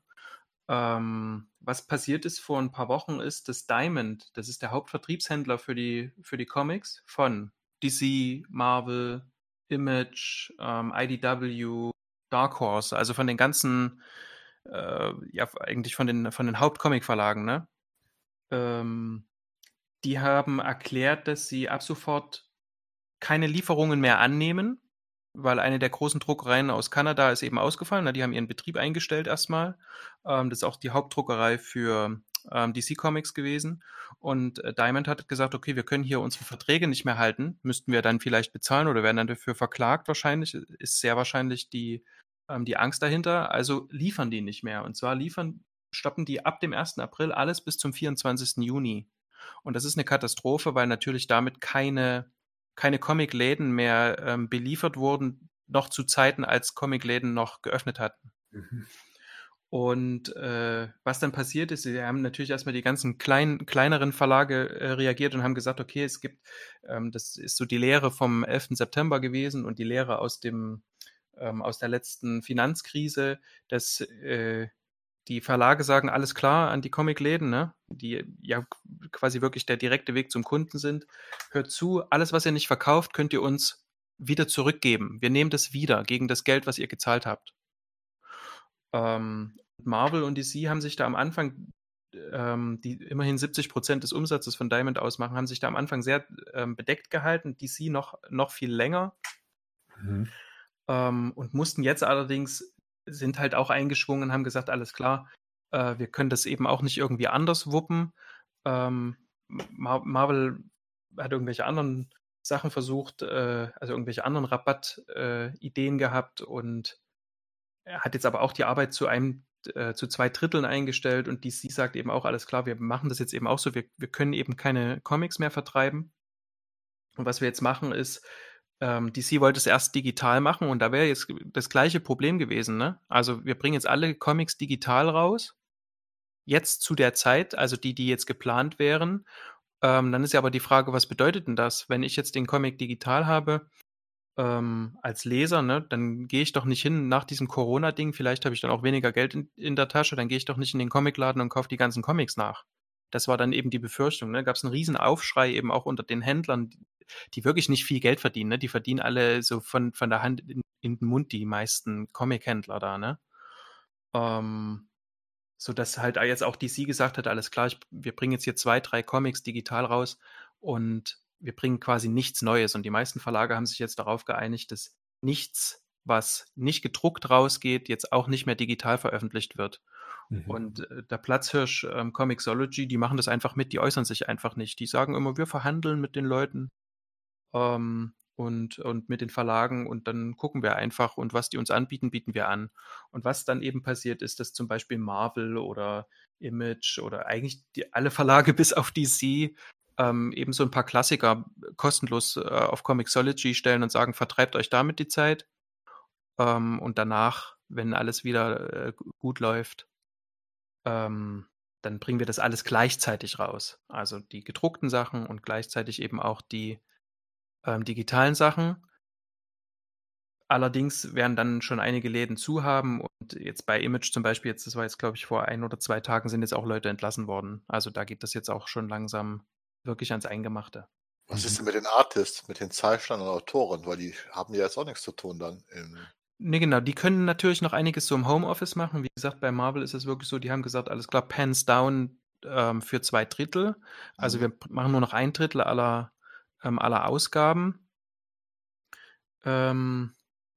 Ähm, was passiert ist vor ein paar Wochen ist, dass Diamond, das ist der Hauptvertriebshändler für die, für die Comics von DC, Marvel, Image, ähm, IDW, Dark Horse, also von den ganzen äh, ja, eigentlich von den, von den Hauptcomic-Verlagen, ne? Ähm, die haben erklärt, dass sie ab sofort keine Lieferungen mehr annehmen, weil eine der großen Druckereien aus Kanada ist eben ausgefallen. Na, die haben ihren Betrieb eingestellt erstmal. Ähm, das ist auch die Hauptdruckerei für ähm, DC Comics gewesen. Und äh, Diamond hat gesagt, okay, wir können hier unsere Verträge nicht mehr halten. Müssten wir dann vielleicht bezahlen oder werden dann dafür verklagt wahrscheinlich. Ist sehr wahrscheinlich die ähm, die Angst dahinter, also liefern die nicht mehr. Und zwar liefern, stoppen die ab dem 1. April alles bis zum 24. Juni. Und das ist eine Katastrophe, weil natürlich damit keine, keine Comicläden mehr ähm, beliefert wurden, noch zu Zeiten, als Comicläden noch geöffnet hatten. Mhm. Und äh, was dann passiert ist, sie haben natürlich erstmal die ganzen kleinen, kleineren Verlage äh, reagiert und haben gesagt, okay, es gibt, ähm, das ist so die Lehre vom 11. September gewesen und die Lehre aus dem ähm, aus der letzten Finanzkrise, dass äh, die Verlage sagen, alles klar an die Comicläden, ne? die ja quasi wirklich der direkte Weg zum Kunden sind. Hört zu, alles, was ihr nicht verkauft, könnt ihr uns wieder zurückgeben. Wir nehmen das wieder gegen das Geld, was ihr gezahlt habt. Ähm, Marvel und DC haben sich da am Anfang, ähm, die immerhin 70 Prozent des Umsatzes von Diamond ausmachen, haben sich da am Anfang sehr ähm, bedeckt gehalten. DC noch, noch viel länger. Mhm ähm, und mussten jetzt allerdings, sind halt auch eingeschwungen haben gesagt, alles klar, äh, wir können das eben auch nicht irgendwie anders wuppen. Ähm, Mar Marvel hat irgendwelche anderen Sachen versucht, äh, also irgendwelche anderen Rabattideen äh, gehabt und hat jetzt aber auch die Arbeit zu einem äh, zu zwei Dritteln eingestellt und DC sagt eben auch, alles klar, wir machen das jetzt eben auch so, wir, wir können eben keine Comics mehr vertreiben. Und was wir jetzt machen ist, ähm, DC wollte es erst digital machen und da wäre jetzt das gleiche Problem gewesen. Ne? Also wir bringen jetzt alle Comics digital raus. Jetzt zu der Zeit, also die, die jetzt geplant wären. Ähm, dann ist ja aber die Frage, was bedeutet denn das? Wenn ich jetzt den Comic digital habe, ähm, als Leser, ne, dann gehe ich doch nicht hin nach diesem Corona-Ding, vielleicht habe ich dann auch weniger Geld in, in der Tasche, dann gehe ich doch nicht in den Comicladen und kaufe die ganzen Comics nach. Das war dann eben die Befürchtung. Ne? Gab es einen riesen Aufschrei eben auch unter den Händlern, die wirklich nicht viel Geld verdienen. Ne? Die verdienen alle so von, von der Hand in, in den Mund, die meisten Comic-Händler da. Ne? Ähm, so dass halt jetzt auch DC gesagt hat, alles klar, ich, wir bringen jetzt hier zwei, drei Comics digital raus und wir bringen quasi nichts Neues. Und die meisten Verlage haben sich jetzt darauf geeinigt, dass nichts, was nicht gedruckt rausgeht, jetzt auch nicht mehr digital veröffentlicht wird. Mhm. Und äh, der Platzhirsch ähm, Comixology, die machen das einfach mit, die äußern sich einfach nicht. Die sagen immer, wir verhandeln mit den Leuten ähm, und, und mit den Verlagen und dann gucken wir einfach und was die uns anbieten, bieten wir an. Und was dann eben passiert ist, dass zum Beispiel Marvel oder Image oder eigentlich die, alle Verlage <laughs> bis auf DC ähm, eben so ein paar Klassiker kostenlos äh, auf Comixology stellen und sagen, vertreibt euch damit die Zeit. Ähm, und danach, wenn alles wieder äh, gut läuft, ähm, dann bringen wir das alles gleichzeitig raus. Also die gedruckten Sachen und gleichzeitig eben auch die ähm, digitalen Sachen. Allerdings werden dann schon einige Läden zu haben und jetzt bei Image zum Beispiel, jetzt, das war jetzt glaube ich vor ein oder zwei Tagen, sind jetzt auch Leute entlassen worden. Also da geht das jetzt auch schon langsam wirklich ans Eingemachte. Was ist denn mit den Artists, mit den Zeichnern und Autoren? Weil die haben ja jetzt auch nichts zu tun dann. Ne, genau, die können natürlich noch einiges so im Homeoffice machen. Wie gesagt, bei Marvel ist es wirklich so, die haben gesagt, alles klar, Pants down ähm, für zwei Drittel. Also mhm. wir machen nur noch ein Drittel aller, ähm, aller Ausgaben. Ähm,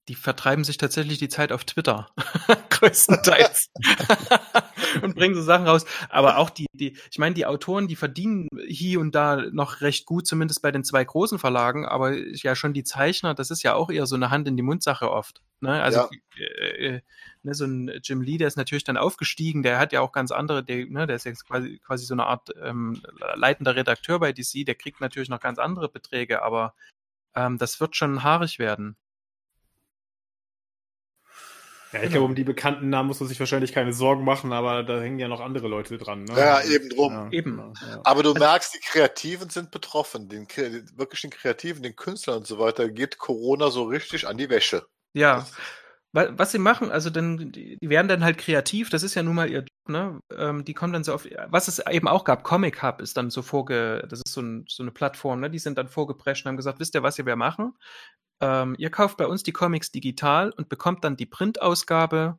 die vertreiben sich tatsächlich die Zeit auf Twitter. <laughs> Größtenteils. <laughs> und bringen so Sachen raus. Aber auch die, die, ich meine, die Autoren, die verdienen hier und da noch recht gut, zumindest bei den zwei großen Verlagen, aber ja schon die Zeichner, das ist ja auch eher so eine Hand in die Mund-Sache oft. Ne? Also ja. äh, äh, ne, so ein Jim Lee, der ist natürlich dann aufgestiegen, der hat ja auch ganz andere, der, ne, der ist jetzt quasi, quasi so eine Art ähm, leitender Redakteur bei DC, der kriegt natürlich noch ganz andere Beträge, aber ähm, das wird schon haarig werden. Ja, ich glaube, um die bekannten Namen muss man sich wahrscheinlich keine Sorgen machen, aber da hängen ja noch andere Leute dran. Ne? Ja, eben drum. Ja, eben. Genau, ja. Aber du merkst, die Kreativen sind betroffen. Den, wirklich den Kreativen, den Künstlern und so weiter geht Corona so richtig an die Wäsche. Ja. Was sie machen, also dann, die werden dann halt kreativ, das ist ja nun mal ihr Job, ne? Ähm, die kommen dann so auf, was es eben auch gab, Comic Hub ist dann so vorge, das ist so, ein, so eine Plattform, ne? Die sind dann vorgeprescht und haben gesagt, wisst ihr, was ihr wir machen? Ähm, ihr kauft bei uns die Comics digital und bekommt dann die Printausgabe,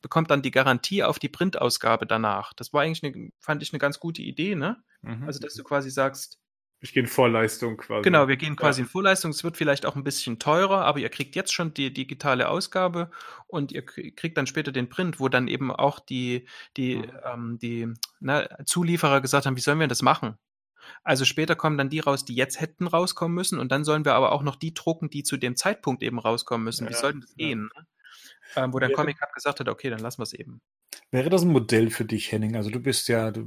bekommt dann die Garantie auf die Printausgabe danach. Das war eigentlich, eine, fand ich, eine ganz gute Idee, ne? Mhm. Also, dass du quasi sagst, ich gehe in Vorleistung quasi. Genau, wir gehen quasi ja. in Vorleistung. Es wird vielleicht auch ein bisschen teurer, aber ihr kriegt jetzt schon die digitale Ausgabe und ihr kriegt dann später den Print, wo dann eben auch die, die, mhm. ähm, die na, Zulieferer gesagt haben, wie sollen wir das machen? Also später kommen dann die raus, die jetzt hätten rauskommen müssen und dann sollen wir aber auch noch die drucken, die zu dem Zeitpunkt eben rauskommen müssen. Ja, Wie soll das ja. gehen? Ne? Ähm, wo der ja. Comic Hub gesagt hat, okay, dann lassen wir es eben. Wäre das ein Modell für dich, Henning? Also du bist ja du,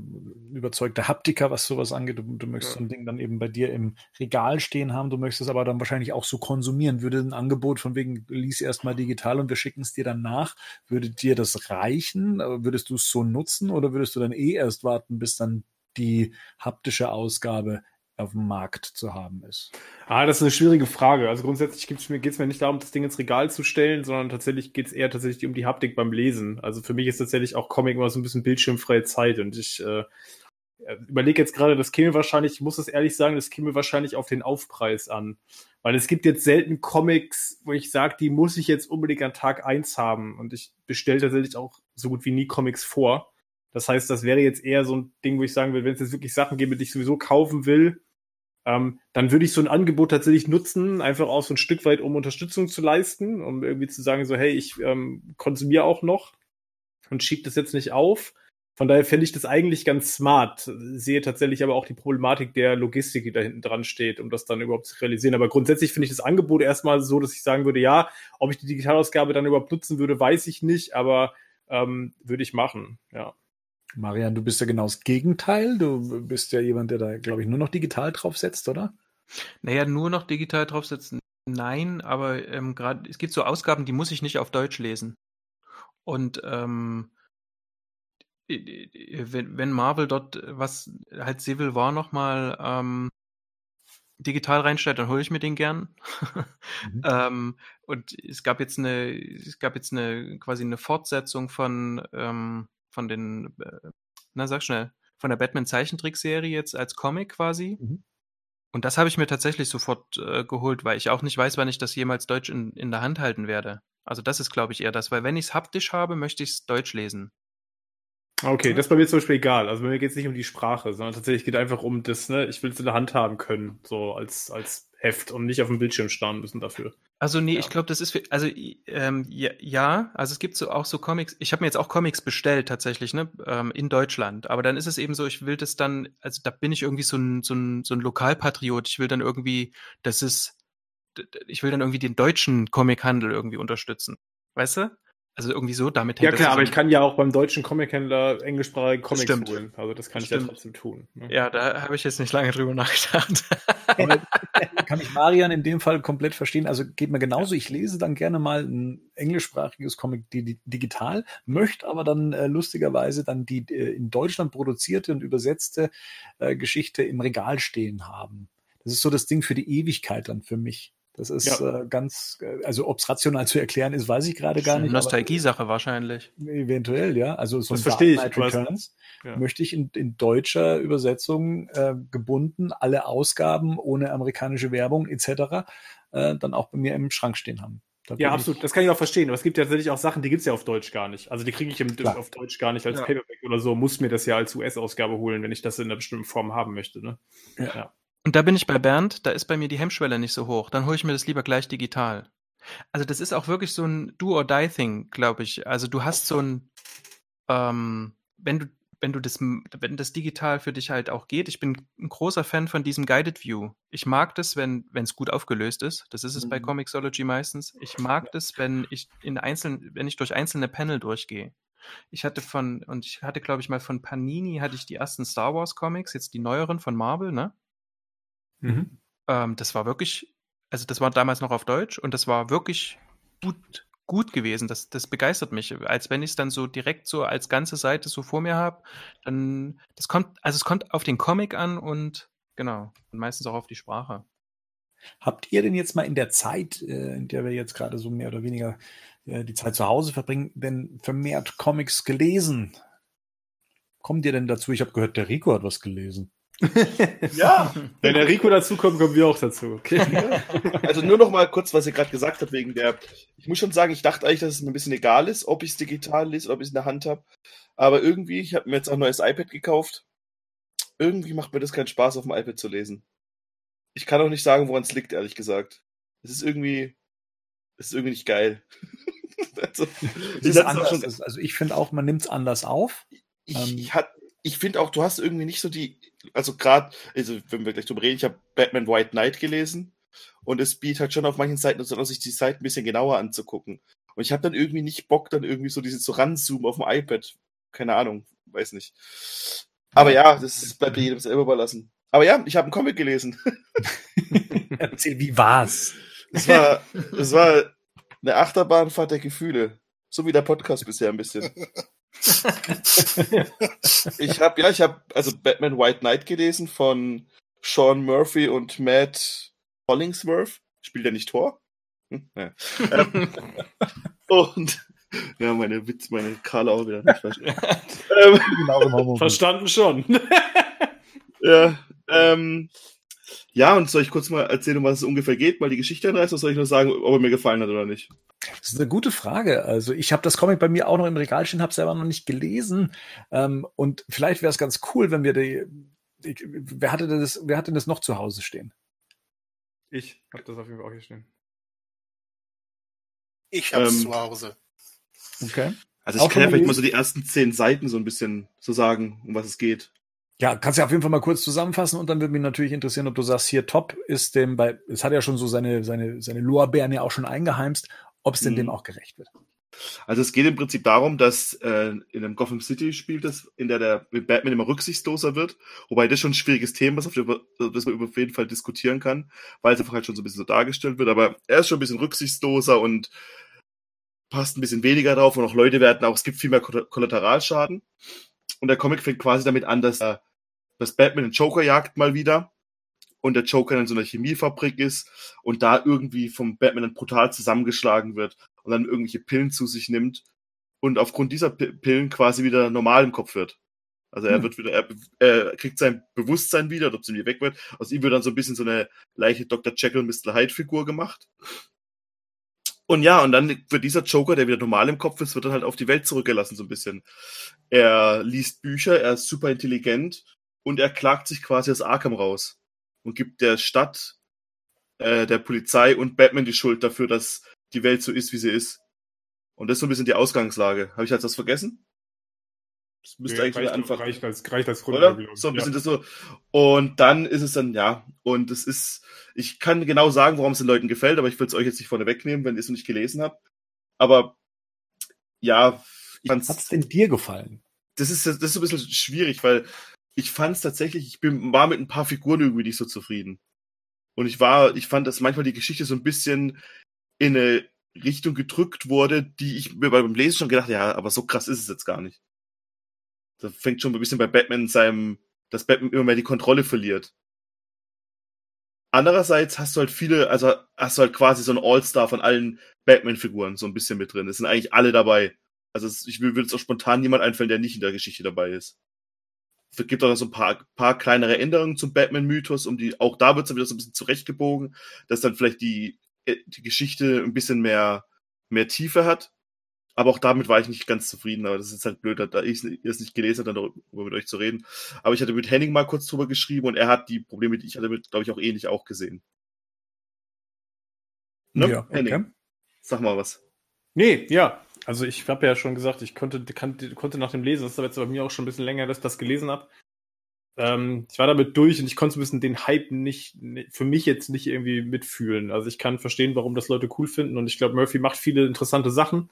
überzeugter Haptiker, was sowas angeht. Du, du möchtest ja. so ein Ding dann eben bei dir im Regal stehen haben. Du möchtest es aber dann wahrscheinlich auch so konsumieren. Würde ein Angebot von wegen, lies erstmal digital und wir schicken es dir dann nach. Würde dir das reichen? Würdest du es so nutzen oder würdest du dann eh erst warten, bis dann die haptische Ausgabe auf dem Markt zu haben ist? Ah, das ist eine schwierige Frage. Also grundsätzlich geht es mir, nicht darum, das Ding ins Regal zu stellen, sondern tatsächlich geht es eher tatsächlich um die Haptik beim Lesen. Also für mich ist tatsächlich auch Comic immer so ein bisschen bildschirmfreie Zeit und ich äh, überlege jetzt gerade, das käme wahrscheinlich, ich muss es ehrlich sagen, das käme wahrscheinlich auf den Aufpreis an. Weil es gibt jetzt selten Comics, wo ich sage, die muss ich jetzt unbedingt an Tag eins haben. Und ich bestelle tatsächlich auch so gut wie nie Comics vor. Das heißt, das wäre jetzt eher so ein Ding, wo ich sagen will, wenn es jetzt wirklich Sachen gäbe, die ich sowieso kaufen will, ähm, dann würde ich so ein Angebot tatsächlich nutzen, einfach auch so ein Stück weit, um Unterstützung zu leisten, um irgendwie zu sagen, so, hey, ich ähm, konsumiere auch noch und schiebe das jetzt nicht auf. Von daher fände ich das eigentlich ganz smart. Sehe tatsächlich aber auch die Problematik der Logistik, die da hinten dran steht, um das dann überhaupt zu realisieren. Aber grundsätzlich finde ich das Angebot erstmal so, dass ich sagen würde, ja, ob ich die Digitalausgabe dann überhaupt nutzen würde, weiß ich nicht, aber ähm, würde ich machen, ja. Marian, du bist ja genau das Gegenteil. Du bist ja jemand, der da, glaube ich, nur noch digital draufsetzt, oder? Naja, nur noch digital draufsetzen. Nein, aber ähm, gerade es gibt so Ausgaben, die muss ich nicht auf Deutsch lesen. Und ähm, wenn, wenn Marvel dort was halt Civil war nochmal ähm, digital reinstellt, dann hole ich mir den gern. Mhm. <laughs> ähm, und es gab jetzt eine, es gab jetzt eine quasi eine Fortsetzung von ähm, von den, äh, na sag schnell, von der Batman Zeichentrickserie jetzt als Comic quasi. Mhm. Und das habe ich mir tatsächlich sofort äh, geholt, weil ich auch nicht weiß, wann ich das jemals Deutsch in, in der Hand halten werde. Also das ist, glaube ich, eher das, weil wenn ich es haptisch habe, möchte ich es Deutsch lesen. Okay, das ist bei mir zum Beispiel egal. Also bei mir geht es nicht um die Sprache, sondern tatsächlich geht einfach um das, ne, ich will es in der Hand haben können, so als, als Heft und nicht auf dem Bildschirm starren müssen dafür. Also nee, Ja. ich glaube, das ist für, also ähm, ja, ja, also es gibt so auch so Comics. Ich habe mir jetzt auch Comics bestellt tatsächlich, ne, ähm, in Deutschland. Aber dann ist es eben so, ich will das dann, also da bin ich irgendwie so ein so ein so ein Lokalpatriot. Ich will dann irgendwie, das ist, ich will dann irgendwie den deutschen Comichandel irgendwie unterstützen, weißt du? Also irgendwie so, damit Ja hängt das klar, aber ich kann ja auch beim deutschen Comic-Händler englischsprachige Comics stimmt. holen. Also das kann Das ich ja stimmt. trotzdem tun. Ne? Ja, da habe ich jetzt nicht lange drüber nachgedacht. <laughs> Kann ich Marian in dem Fall komplett verstehen. Also geht mir genauso. Ich lese dann gerne mal ein englischsprachiges Comic di di- digital, möchte aber dann äh, lustigerweise dann die äh, in Deutschland produzierte und übersetzte äh, Geschichte im Regal stehen haben. Das ist so das Ding für die Ewigkeit dann für mich. Das ist Ja. äh, ganz, äh, also ob es rational zu erklären ist, weiß ich gerade gar nicht. Nostalgie-Sache wahrscheinlich. Eventuell, ja. Also so Das verstehe ich, Returns Ja. möchte ich in, in deutscher Übersetzung äh, gebunden alle Ausgaben ohne amerikanische Werbung etc. Äh, dann auch bei mir im Schrank stehen haben. Da Ja, absolut. Das kann ich auch verstehen. Aber es gibt ja tatsächlich auch Sachen, die gibt's ja auf Deutsch gar nicht. Also die kriege ich im, Klar. auf Deutsch gar nicht als Ja. Paperback oder so. Muss mir das ja als US-Ausgabe holen, wenn ich das in einer bestimmten Form haben möchte. Ne? Und da bin ich bei Bernd, da ist bei mir die Hemmschwelle nicht so hoch. Dann hole ich mir das lieber gleich digital. Also das ist auch wirklich so ein Do-or-Die-Thing, glaube ich. Also du hast so ein, ähm, wenn du, wenn du das, wenn das digital für dich halt auch geht. Ich bin ein großer Fan von diesem Guided View. Ich mag das, wenn es gut aufgelöst ist. Das ist es bei Mhm. Comixology meistens. Ich mag das, wenn ich in einzelnen, wenn ich durch einzelne Panel durchgehe. Ich hatte von, und ich hatte, glaube ich, mal von Panini hatte ich die ersten Star Wars Comics, jetzt die neueren von Marvel, ne? Mhm. Ähm, das war wirklich, also das war damals noch auf Deutsch und das war wirklich gut, gut gewesen. Das, das begeistert mich. Als wenn ich es dann so direkt so als ganze Seite so vor mir habe, dann, das kommt, also es kommt auf den Comic an und genau, und meistens auch auf die Sprache. Habt ihr denn jetzt mal in der Zeit, äh, in der wir jetzt gerade so mehr oder weniger äh, die Zeit zu Hause verbringen, denn vermehrt Comics gelesen? Kommt ihr denn dazu? Ich habe gehört, der Rico hat was gelesen. Ja, <laughs> Wenn der Rico dazukommt, kommen wir auch dazu. Okay. also nur noch mal kurz, was ihr gerade gesagt habt, wegen der. Ich muss schon sagen, ich dachte eigentlich, dass es mir ein bisschen egal ist, ob ich es digital lese oder ob ich es in der Hand habe. Aber irgendwie, ich habe mir jetzt auch ein neues iPad gekauft. Irgendwie macht mir das keinen Spaß, auf dem iPad zu lesen. Ich kann auch nicht sagen, woran es liegt, ehrlich gesagt. Es ist irgendwie. Es ist irgendwie nicht geil. <laughs> also, Es ich ist hatte anders. schon- Also ich finde auch, man nimmt es anders auf. ich, Ähm, ich, hat- ich finde auch, du hast irgendwie nicht so die, also gerade, also wenn wir gleich drüber reden, ich habe Batman White Knight gelesen und es bietet halt schon auf manchen Seiten so an, sich die Seiten ein bisschen genauer anzugucken. Und ich habe dann irgendwie nicht Bock, dann irgendwie so dieses so ranzoomen auf dem iPad. Keine Ahnung, weiß nicht. Aber ja, das bleibt ja jedem selber überlassen. Aber ja, ich habe einen Comic gelesen. <laughs> Erzähl, wie war's? Es war, es war eine Achterbahnfahrt der Gefühle. So wie der Podcast bisher ein bisschen. Ich habe ja, ich habe also Batman White Knight gelesen von Sean Murphy und Matt Hollingsworth. Spielt er nicht Tor? Hm? Ja. <laughs> ähm, und ja, meine Witz, meine Karla auch wieder nicht verstanden. <laughs> ähm, Genau im Homeoffice. Verstanden schon. <laughs> ja, ähm, ja, und soll ich kurz mal erzählen, um was es ungefähr geht, mal die Geschichte anreißen, oder soll ich nur sagen, ob er mir gefallen hat oder nicht? Das ist eine gute Frage. Also ich habe das Comic bei mir auch noch im Regal stehen, habe selber noch nicht gelesen. Ähm, und vielleicht wäre es ganz cool, wenn wir die, die wer hatte denn das, wer hatte das noch zu Hause stehen? Ich habe das auf jeden Fall auch hier stehen. Ich hab's Ähm, zu Hause. Okay. Also Auch ich kann ja vielleicht mal so die ersten zehn Seiten so ein bisschen so sagen, um was es geht. Ja, kannst ja auf jeden Fall mal kurz zusammenfassen und dann würde mich natürlich interessieren, ob du sagst, hier top ist dem bei, es hat ja schon so seine, seine, seine Lorbeeren ja auch schon eingeheimst, ob es denn Mhm. dem auch gerecht wird. Also es geht im Prinzip darum, dass äh, in einem Gotham City spielt es, in der der Batman immer rücksichtsloser wird, wobei das schon ein schwieriges Thema ist, auf das man das auf jeden Fall diskutieren kann, weil es einfach halt schon so ein bisschen so dargestellt wird, aber er ist schon ein bisschen rücksichtsloser und passt ein bisschen weniger drauf und auch Leute werden auch, es gibt viel mehr Koll- Kollateralschaden und der Comic fängt quasi damit an, dass, äh, dass Batman den Joker jagt mal wieder und der Joker in so einer Chemiefabrik ist und da irgendwie vom Batman dann brutal zusammengeschlagen wird und dann irgendwelche Pillen zu sich nimmt und aufgrund dieser Pillen quasi wieder normal im Kopf wird. Also er Hm. wird wieder, er, er kriegt sein Bewusstsein wieder, ob es ihm weg wird. Aus ihm wird dann so ein bisschen so eine leichte Dr. Jekyll, Mr. Hyde Figur gemacht. Und ja, und dann wird dieser Joker, der wieder normal im Kopf ist, wird dann halt auf die Welt zurückgelassen, so ein bisschen. Er liest Bücher, er ist super intelligent und er klagt sich quasi aus Arkham raus und gibt der Stadt, äh, der Polizei und Batman die Schuld dafür, dass die Welt so ist, wie sie ist. Und das ist so ein bisschen die Ausgangslage. Habe ich jetzt was vergessen? Das müsste eigentlich wieder anfangen. reicht als, reicht als Oder? Grundlage. So ein bisschen ja. das so. Und dann ist es dann, ja, und es ist, ich kann genau sagen, warum es den Leuten gefällt, aber ich will es euch jetzt nicht vorne wegnehmen, wenn ihr es noch nicht gelesen habt. Aber ja, ich Hat's denn dir gefallen? das ist, das ist so ein bisschen schwierig, weil ich fand es tatsächlich, ich bin, war mit ein paar Figuren irgendwie nicht so zufrieden. Und ich war, ich fand, dass manchmal die Geschichte so ein bisschen in eine Richtung gedrückt wurde, die ich mir beim Lesen schon gedacht, ja, aber so krass ist es jetzt gar nicht. Da fängt schon ein bisschen bei Batman in seinem, dass Batman immer mehr die Kontrolle verliert. Andererseits hast du halt viele, also hast du halt quasi so ein All-Star von allen Batman-Figuren so ein bisschen mit drin. Es sind eigentlich alle dabei. Also es, ich würde jetzt auch spontan niemand einfallen, der nicht in der Geschichte dabei ist. Es gibt auch noch so ein paar, paar kleinere Änderungen zum Batman-Mythos, um die, auch da wird es dann wieder so ein bisschen zurechtgebogen, dass dann vielleicht die, äh, die Geschichte ein bisschen mehr, mehr Tiefe hat. Aber auch damit war ich nicht ganz zufrieden, aber das ist halt blöd, da ich es nicht gelesen habe, dann darüber mit euch zu reden. Aber ich hatte mit Henning mal kurz drüber geschrieben und er hat die Probleme, die ich hatte, glaube ich, auch ähnlich auch gesehen. Ne? Ja, Henning, okay. sag mal was. Nee, ja. Also ich habe ja schon gesagt, ich konnte, kann, konnte nach dem Lesen, das ist aber jetzt bei mir auch schon ein bisschen länger, dass ich das gelesen habe. Ähm, ich war damit durch und ich konnte so ein bisschen den Hype nicht, nicht- für mich jetzt nicht irgendwie mitfühlen. Also ich kann verstehen, warum das Leute cool finden und ich glaube, Murphy macht viele interessante Sachen,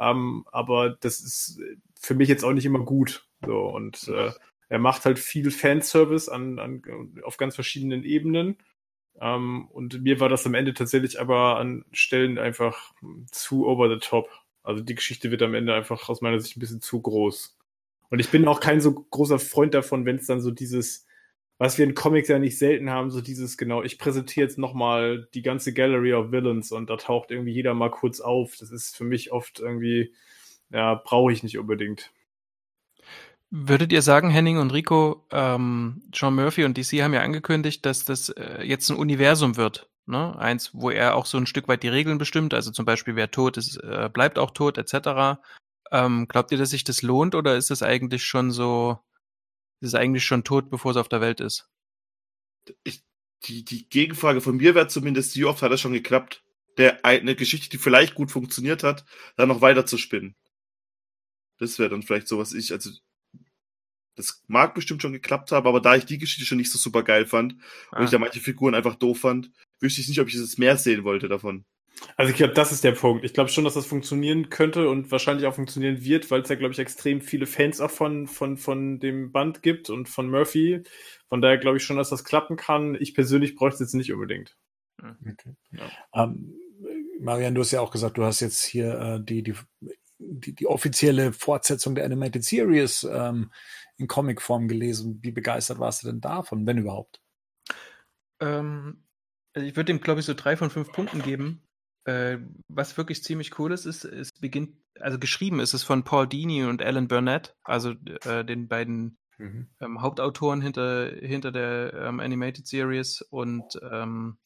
ähm, aber das ist für mich jetzt auch nicht immer gut. So und äh, er macht halt viel Fanservice an, an, auf ganz verschiedenen Ebenen. Ähm, und mir war das am Ende tatsächlich aber an Stellen einfach zu over the top. Also die Geschichte wird am Ende einfach aus meiner Sicht ein bisschen zu groß. Und ich bin auch kein so großer Freund davon, wenn es dann so dieses, was wir in Comics ja nicht selten haben, so dieses, genau, ich präsentiere jetzt nochmal die ganze Gallery of Villains und da taucht irgendwie jeder mal kurz auf. Das ist für mich oft irgendwie, ja, brauche ich nicht unbedingt. Würdet ihr sagen, Henning und Rico, ähm, John Murphy und DC haben ja angekündigt, dass das äh, jetzt ein Universum wird. Ne? Eins, wo er auch so ein Stück weit die Regeln bestimmt, also zum Beispiel, wer tot ist, äh, bleibt auch tot, etc. Ähm, glaubt ihr, dass sich das lohnt oder ist das eigentlich schon so, ist es eigentlich schon tot, bevor es auf der Welt ist? ich, die, die Gegenfrage von mir wäre zumindest, wie oft hat das schon geklappt, der eine Geschichte, die vielleicht gut funktioniert hat, dann noch weiter zu spinnen. Das wäre dann vielleicht so, was ich, also das mag bestimmt schon geklappt haben, aber da ich die Geschichte schon nicht so super geil fand und Ah. ich da manche Figuren einfach doof fand, wüsste ich nicht, ob ich es mehr sehen wollte davon. Also ich glaube, das ist der Punkt. Ich glaube schon, dass das funktionieren könnte und wahrscheinlich auch funktionieren wird, weil es ja, glaube ich, extrem viele Fans auch von, von, von dem Band gibt und von Murphy. Von daher glaube ich schon, dass das klappen kann. Ich persönlich bräuchte es jetzt nicht unbedingt. Okay. Ähm, Marian, du hast ja auch gesagt, du hast jetzt hier äh, die, die, die, die offizielle Fortsetzung der Animated Series ähm, in Comicform gelesen. Wie begeistert warst du denn davon, wenn überhaupt? Ähm, also ich würde dem, glaube ich, so drei von fünf Punkten geben. Äh, was wirklich ziemlich cool ist, ist, es beginnt, also geschrieben ist es von Paul Dini und Alan Burnett, also äh, den beiden Mhm. ähm, Hauptautoren hinter, hinter der ähm, Animated Series und ähm,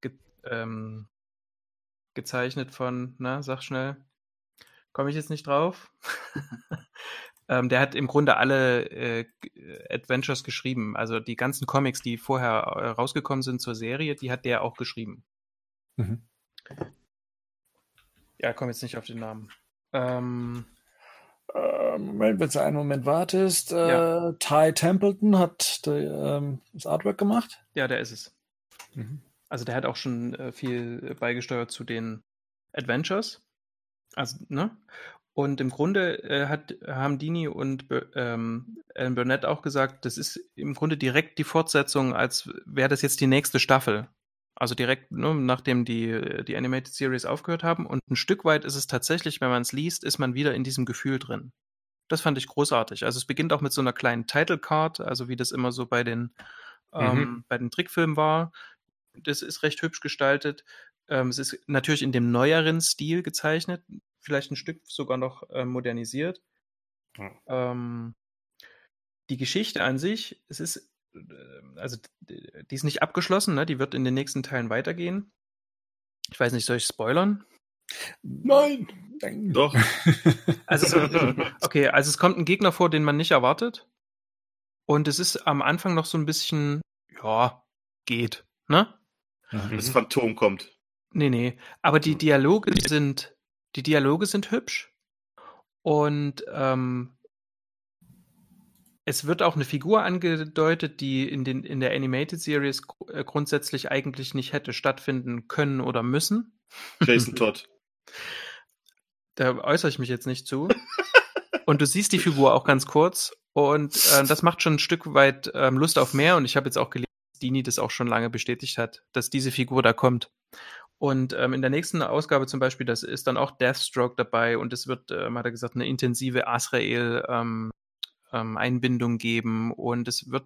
ge ähm, gezeichnet von, na, sag schnell, komme ich jetzt nicht drauf. <laughs> ähm, der hat im Grunde alle äh, g- Adventures geschrieben, also die ganzen Comics, die vorher äh, rausgekommen sind zur Serie, die hat der auch geschrieben. Mhm. Ja, komme jetzt nicht auf den Namen. Ähm, Äh, Moment, wenn du einen Moment wartest. Äh, Ja. Ty Templeton hat die, ähm, das Artwork gemacht. ja, der ist es. Mhm. Also der hat auch schon äh, viel äh, beigesteuert zu den Adventures. Also, ne? Und im Grunde äh, hat, haben Dini und ähm, Alan Burnett auch gesagt, das ist im Grunde direkt die Fortsetzung, als wäre das jetzt die nächste Staffel. Also direkt, ne, nachdem die, die Animated Series aufgehört haben. Und ein Stück weit ist es tatsächlich, wenn man es liest, ist man wieder in diesem Gefühl drin. Das fand ich großartig. Also es beginnt auch mit so einer kleinen Title Card, also wie das immer so bei den ähm, Mhm. bei den Trickfilmen war. Das ist recht hübsch gestaltet. Ähm, es ist natürlich in dem neueren Stil gezeichnet, vielleicht ein Stück sogar noch äh, modernisiert. Ja. Ähm, die Geschichte an sich, es ist, äh, also die ist nicht abgeschlossen, ne? die wird in den nächsten Teilen weitergehen. Ich weiß nicht, soll ich spoilern? Nein. Doch. Also, so, <laughs> okay, also es kommt ein Gegner vor, den man nicht erwartet. Und es ist am Anfang noch so ein bisschen, ja, geht, ne? Das Phantom kommt. Nee, nee. Aber die Dialoge sind, die Dialoge sind hübsch. Und ähm, es wird auch eine Figur angedeutet, die in, den, in der Animated Series äh, grundsätzlich eigentlich nicht hätte stattfinden können oder müssen. Jason <laughs> Todd. Da äußere ich mich jetzt nicht zu. Und du siehst die Figur auch ganz kurz. Und äh, das macht schon ein Stück weit ähm, Lust auf mehr. Und ich habe jetzt auch gelesen, dass Dini das auch schon lange bestätigt hat, dass diese Figur da kommt. Und ähm, in der nächsten Ausgabe zum Beispiel, das ist dann auch Deathstroke dabei und es wird, ähm, hat er gesagt, eine intensive Azrael ähm, ähm, Einbindung geben und es wird,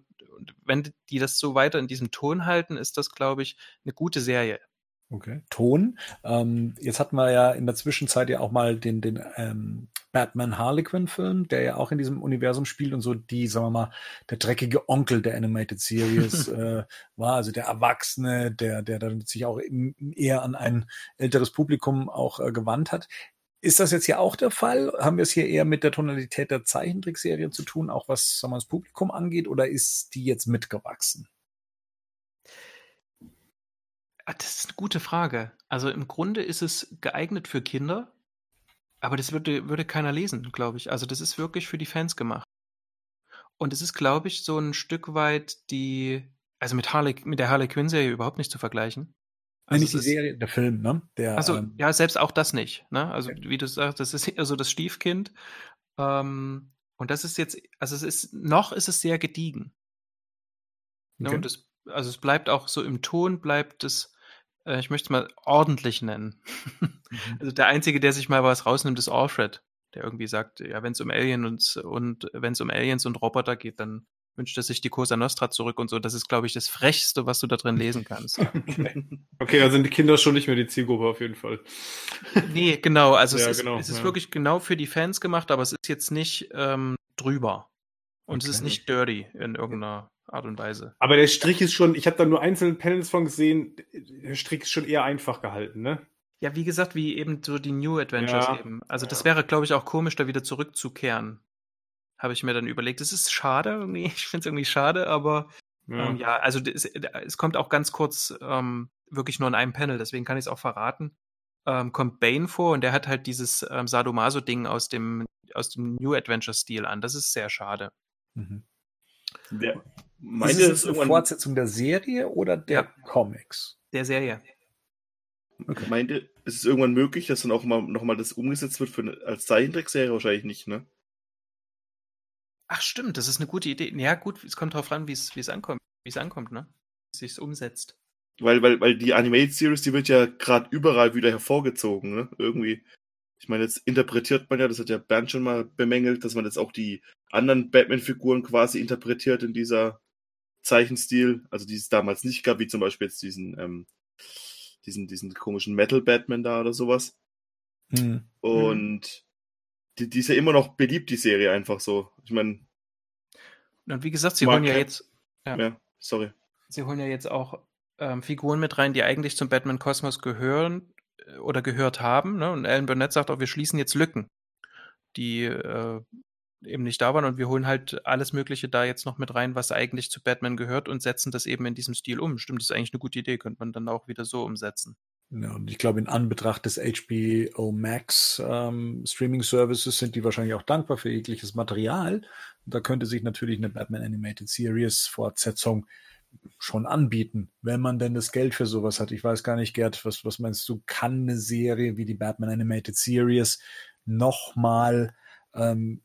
wenn die das so weiter in diesem Ton halten, ist das, glaube ich, eine gute Serie. Okay. Ton. Ähm, jetzt hatten wir ja in der Zwischenzeit ja auch mal den, den ähm, Batman Harlequin-Film, der ja auch in diesem Universum spielt und so die, sagen wir mal, der dreckige Onkel der Animated Series <laughs> äh, war, also der Erwachsene, der, der dann sich auch eher an ein älteres Publikum auch äh, gewandt hat. Ist das jetzt hier auch der Fall? Haben wir es hier eher mit der Tonalität der Zeichentrickserien zu tun, auch was sagen wir, das Publikum angeht, oder ist die jetzt mitgewachsen? Ah, Das ist eine gute Frage. Also im Grunde ist es geeignet für Kinder, aber das würde, würde keiner lesen, glaube ich. Also das ist wirklich für die Fans gemacht. Und es ist, glaube ich, so ein Stück weit die, also mit Harley, mit der Harley Quinn Serie überhaupt nicht zu vergleichen. Nein, Also nicht die Serie, der Film, ne? Der, Also ähm, ja, selbst auch das nicht. Ne? Also wie du sagst, das ist so das Stiefkind. Ähm, und das ist jetzt, also es ist noch ist es sehr gediegen. Ne? Okay. Und es, also es bleibt auch so im Ton bleibt es, äh, ich möchte es mal ordentlich nennen. Mhm. Also der einzige, der sich mal was rausnimmt, ist Alfred, der irgendwie sagt, ja, wenn es um Alien und und wenn es um Aliens und Roboter geht, dann wünscht er sich die Cosa Nostra zurück und so. Das ist, glaube ich, das Frechste, was du da drin lesen kannst. <laughs> Okay, da sind die Kinder schon nicht mehr die Zielgruppe auf jeden Fall. Nee, genau. Also Ja, es ist, genau, es ist ja. wirklich genau für die Fans gemacht, aber es ist jetzt nicht ähm, drüber. Und es ist Okay. nicht dirty in irgendeiner Art und Weise. Aber der Strich ist schon, ich habe da nur einzelne Panels von gesehen, der Strich ist schon eher einfach gehalten, ne? Ja, wie gesagt, wie eben so die New Adventures Ja. eben. Also das wäre, glaube ich, auch komisch, da wieder zurückzukehren. Habe ich mir dann überlegt. Es ist schade irgendwie. <laughs> Ich finde es irgendwie schade, aber Ja. ähm, ja, also es, es kommt auch ganz kurz ähm, wirklich nur in einem Panel, deswegen kann ich es auch verraten. Ähm, kommt Bane vor und der hat halt dieses ähm, Sadomaso-Ding aus dem, aus dem New Adventure-Stil an. Das ist sehr schade. Mhm. Der, Ist meinte es eine Fortsetzung der Serie oder der Ja. Comics? Der Serie. meinte, ist es irgendwann möglich, dass dann auch mal nochmal das umgesetzt wird für eine, als Zeichentrickserie? Wahrscheinlich nicht, ne? Ach stimmt, das ist eine gute Idee. Ja gut, es kommt drauf an, wie es wie es ankommt, wie es ankommt, ne? Wie es sich umsetzt. Weil, weil, weil die Animated Series, die wird ja gerade überall wieder hervorgezogen, ne? Irgendwie. Ich meine, jetzt interpretiert man ja, das hat ja Bernd schon mal bemängelt, dass man jetzt auch die anderen Batman-Figuren quasi interpretiert in dieser Zeichenstil, also die es damals nicht gab, wie zum Beispiel jetzt diesen, ähm, diesen, diesen komischen Metal-Batman da oder sowas. Hm. Und die, die ist ja immer noch beliebt, die Serie einfach so. Ich meine, Und wie gesagt, sie holen ja jetzt, Ja. ja, sorry. sie holen ja jetzt auch ähm, Figuren mit rein, die eigentlich zum Batman Kosmos gehören äh, oder gehört haben. Ne? Und Alan Burnett sagt auch, wir schließen jetzt Lücken, die äh, eben nicht da waren und wir holen halt alles Mögliche da jetzt noch mit rein, was eigentlich zu Batman gehört und setzen das eben in diesem Stil um. Stimmt, das ist eigentlich eine gute Idee, könnte man dann auch wieder so umsetzen. Ja, und ich glaube, in Anbetracht des HBO Max ähm, Streaming Services sind die wahrscheinlich auch dankbar für jegliches Material. Da könnte sich natürlich eine Batman Animated Series Fortsetzung schon anbieten, wenn man denn das Geld für sowas hat. Ich weiß gar nicht, Gerd, was, was meinst du, kann eine Serie wie die Batman Animated Series nochmal ähm,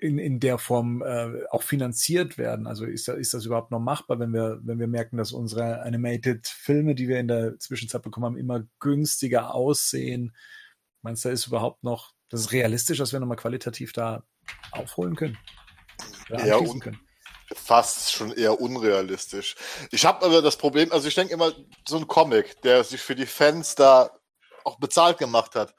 in, in der Form äh, auch finanziert werden? Also ist, da, ist das überhaupt noch machbar, wenn wir, wenn wir merken, dass unsere Animated-Filme, die wir in der Zwischenzeit bekommen haben, immer günstiger aussehen? Meinst du, da ist überhaupt noch, das ist realistisch, dass wir nochmal qualitativ da aufholen können? Ja, und- können? fast schon eher unrealistisch. Ich habe aber das Problem, also ich denke immer, so ein Comic, der sich für die Fans da auch bezahlt gemacht hat,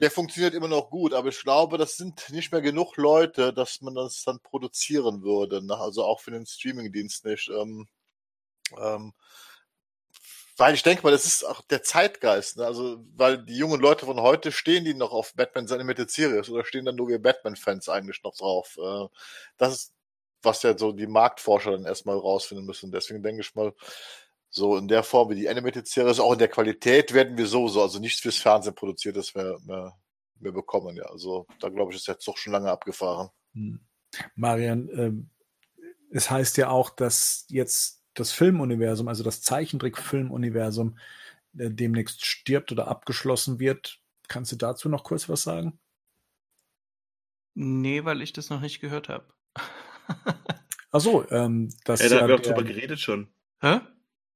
der funktioniert immer noch gut, aber ich glaube, das sind nicht mehr genug Leute, dass man das dann produzieren würde. Ne? Also auch für den Streamingdienst nicht. Ähm, ähm, weil ich denke mal, das ist auch der Zeitgeist. Ne? Also, weil die jungen Leute von heute stehen die noch auf Batman Mitte Series oder stehen dann nur wir Batman-Fans eigentlich noch drauf. Äh, das ist, was ja so die Marktforscher dann erstmal rausfinden müssen. Deswegen denke ich mal, so in der Form wie die Animated Series, auch in der Qualität werden wir so, so also nichts fürs Fernsehen produziert, das wir, wir, wir bekommen, ja. Also da glaube ich, ist jetzt doch schon lange abgefahren. Hm. Marian, äh, es heißt ja auch, dass jetzt das Filmuniversum, also das Zeichentrick-Filmuniversum, äh, demnächst stirbt oder abgeschlossen wird. Kannst du dazu noch kurz was sagen? Nee, weil ich das noch nicht gehört habe. <laughs> Ach so, ähm, das ja, da haben wir auch drüber geredet schon. Hä?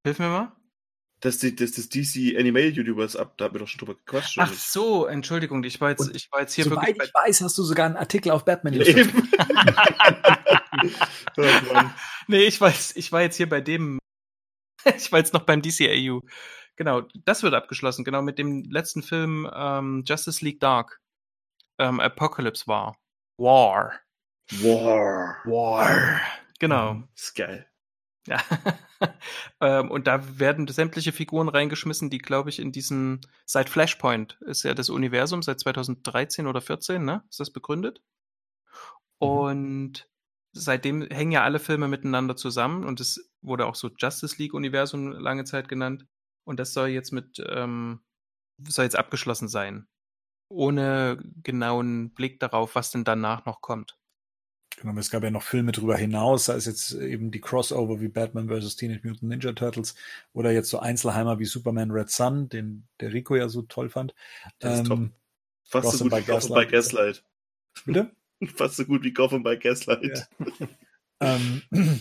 Hilf mir mal. Dass die, das, das DC Animated Universe ab, da haben wir doch schon drüber gequatscht. Ach so, Entschuldigung, ich war jetzt, ich war jetzt hier soweit wirklich. ich weiß, hast du sogar einen Artikel auf Batman Eben. <laughs> nee, ich weiß, ich war jetzt hier bei dem, <laughs> ich war jetzt noch beim DCAU. Genau, das wird abgeschlossen, genau mit dem letzten Film ähm, Justice League Dark. Ähm, Apocalypse War. War. War. War. Genau. Mhm, ist geil. Ja. <laughs> ähm, und da werden sämtliche Figuren reingeschmissen, die, glaube ich, in diesen, seit Flashpoint ist ja das Universum, seit 2013 oder 14, ne? Ist das begründet? Mhm. Und seitdem hängen ja alle Filme miteinander zusammen und es wurde auch so Justice League-Universum lange Zeit genannt. Und das soll jetzt mit, ähm, soll jetzt abgeschlossen sein. Ohne genauen Blick darauf, was denn danach noch kommt. Genau, es gab ja noch Filme drüber hinaus, sei es jetzt eben die Crossover wie Batman vs. Teenage Mutant Ninja Turtles oder jetzt so Einzelheimer wie Superman Red Sun, den der Rico ja so toll fand. Das ist ähm, top. Fast Gotham so gut wie Gotham bei Gaslight. Bitte? <laughs> Fast so gut wie Gotham bei Gaslight. Ja. ähm, <clears throat>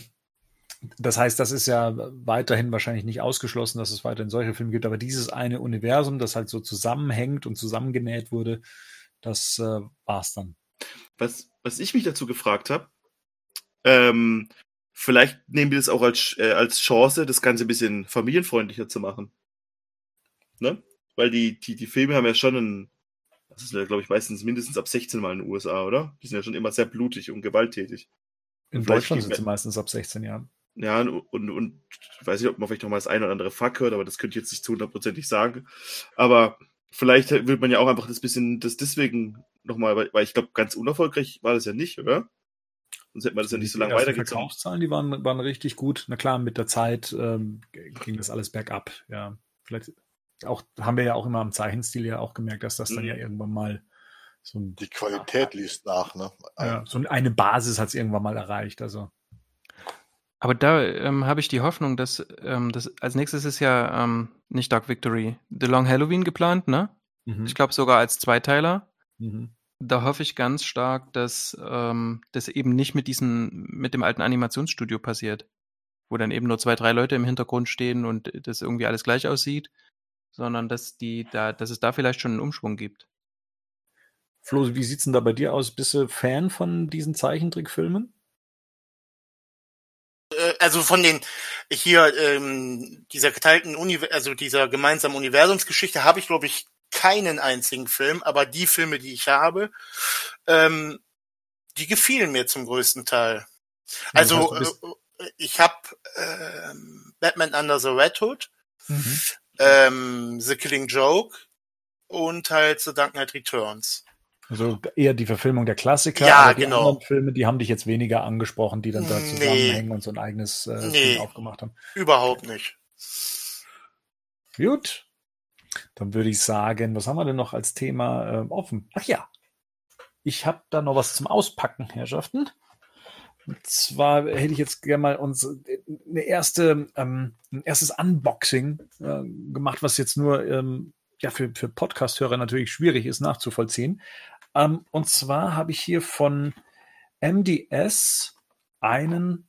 das heißt, das ist ja weiterhin wahrscheinlich nicht ausgeschlossen, dass es weiterhin solche Filme gibt, aber dieses eine Universum, das halt so zusammenhängt und zusammengenäht wurde, das äh, war's dann. Was, was ich mich dazu gefragt habe, ähm, vielleicht nehmen wir das auch als, äh, als Chance, das Ganze ein bisschen familienfreundlicher zu machen. Ne? Weil die, die, die Filme haben ja schon einen, das ist ja, glaube ich, meistens mindestens ab 16 Mal in den USA, oder? Die sind ja schon immer sehr blutig und gewalttätig. In und Deutschland sind sie meistens ab 16 Jahren. Ja, und, und, und ich weiß nicht, ob man vielleicht noch mal das eine oder andere Fuck hört, aber das könnte ich jetzt nicht zu hundertprozentig sagen. Aber vielleicht will man ja auch einfach das bisschen, das deswegen nochmal, weil, weil ich glaube, ganz unerfolgreich war das ja nicht, oder? Sonst hätte man das ja nicht so lange weitergezogen. Die Verkaufszahlen, die waren, waren richtig gut. Na klar, mit der Zeit ähm, ging das alles bergab. Ja, vielleicht auch haben wir ja auch immer am Zeichenstil ja auch gemerkt, dass das dann mhm. ja irgendwann mal so ein, die Qualität liest nach, ne? Ja, so eine Basis hat es irgendwann mal erreicht. Also aber da ähm, habe ich die Hoffnung, dass ähm, das als nächstes ist ja ähm, nicht Dark Victory, The Long Halloween geplant, ne? Mhm. Ich glaube sogar als Zweiteiler. Mhm. Da hoffe ich ganz stark, dass ähm, das eben nicht mit diesem, mit dem alten Animationsstudio passiert, wo dann eben nur zwei, drei Leute im Hintergrund stehen und das irgendwie alles gleich aussieht, sondern dass die da, dass es da vielleicht schon einen Umschwung gibt. Flo, wie sieht's denn da bei dir aus? Bist du Fan von diesen Zeichentrickfilmen? Äh, also von den hier ähm, dieser geteilten Uni also dieser gemeinsamen Universumsgeschichte habe ich glaube ich keinen einzigen Film, aber die Filme, die ich habe, ähm, die gefielen mir zum größten Teil. Also äh, ich habe äh, Batman Under the Red Hood, mhm. ähm, The Killing Joke und halt The Dark Knight Returns. Also eher die Verfilmung der Klassiker. Ja, die genau. anderen Filme, die haben dich jetzt weniger angesprochen, die dann da zusammenhängen nee. und so ein eigenes äh, nee, Film aufgemacht haben. Überhaupt nicht. Gut. Dann würde ich sagen, was haben wir denn noch als Thema äh, offen? Ach ja, ich habe da noch was zum Auspacken, Herrschaften. Und zwar hätte ich jetzt gerne mal uns eine erste, ähm, ein erstes Unboxing äh, gemacht, was jetzt nur ähm, ja für, für Podcast-Hörer natürlich schwierig ist nachzuvollziehen. Ähm, und zwar habe ich hier von MDS einen,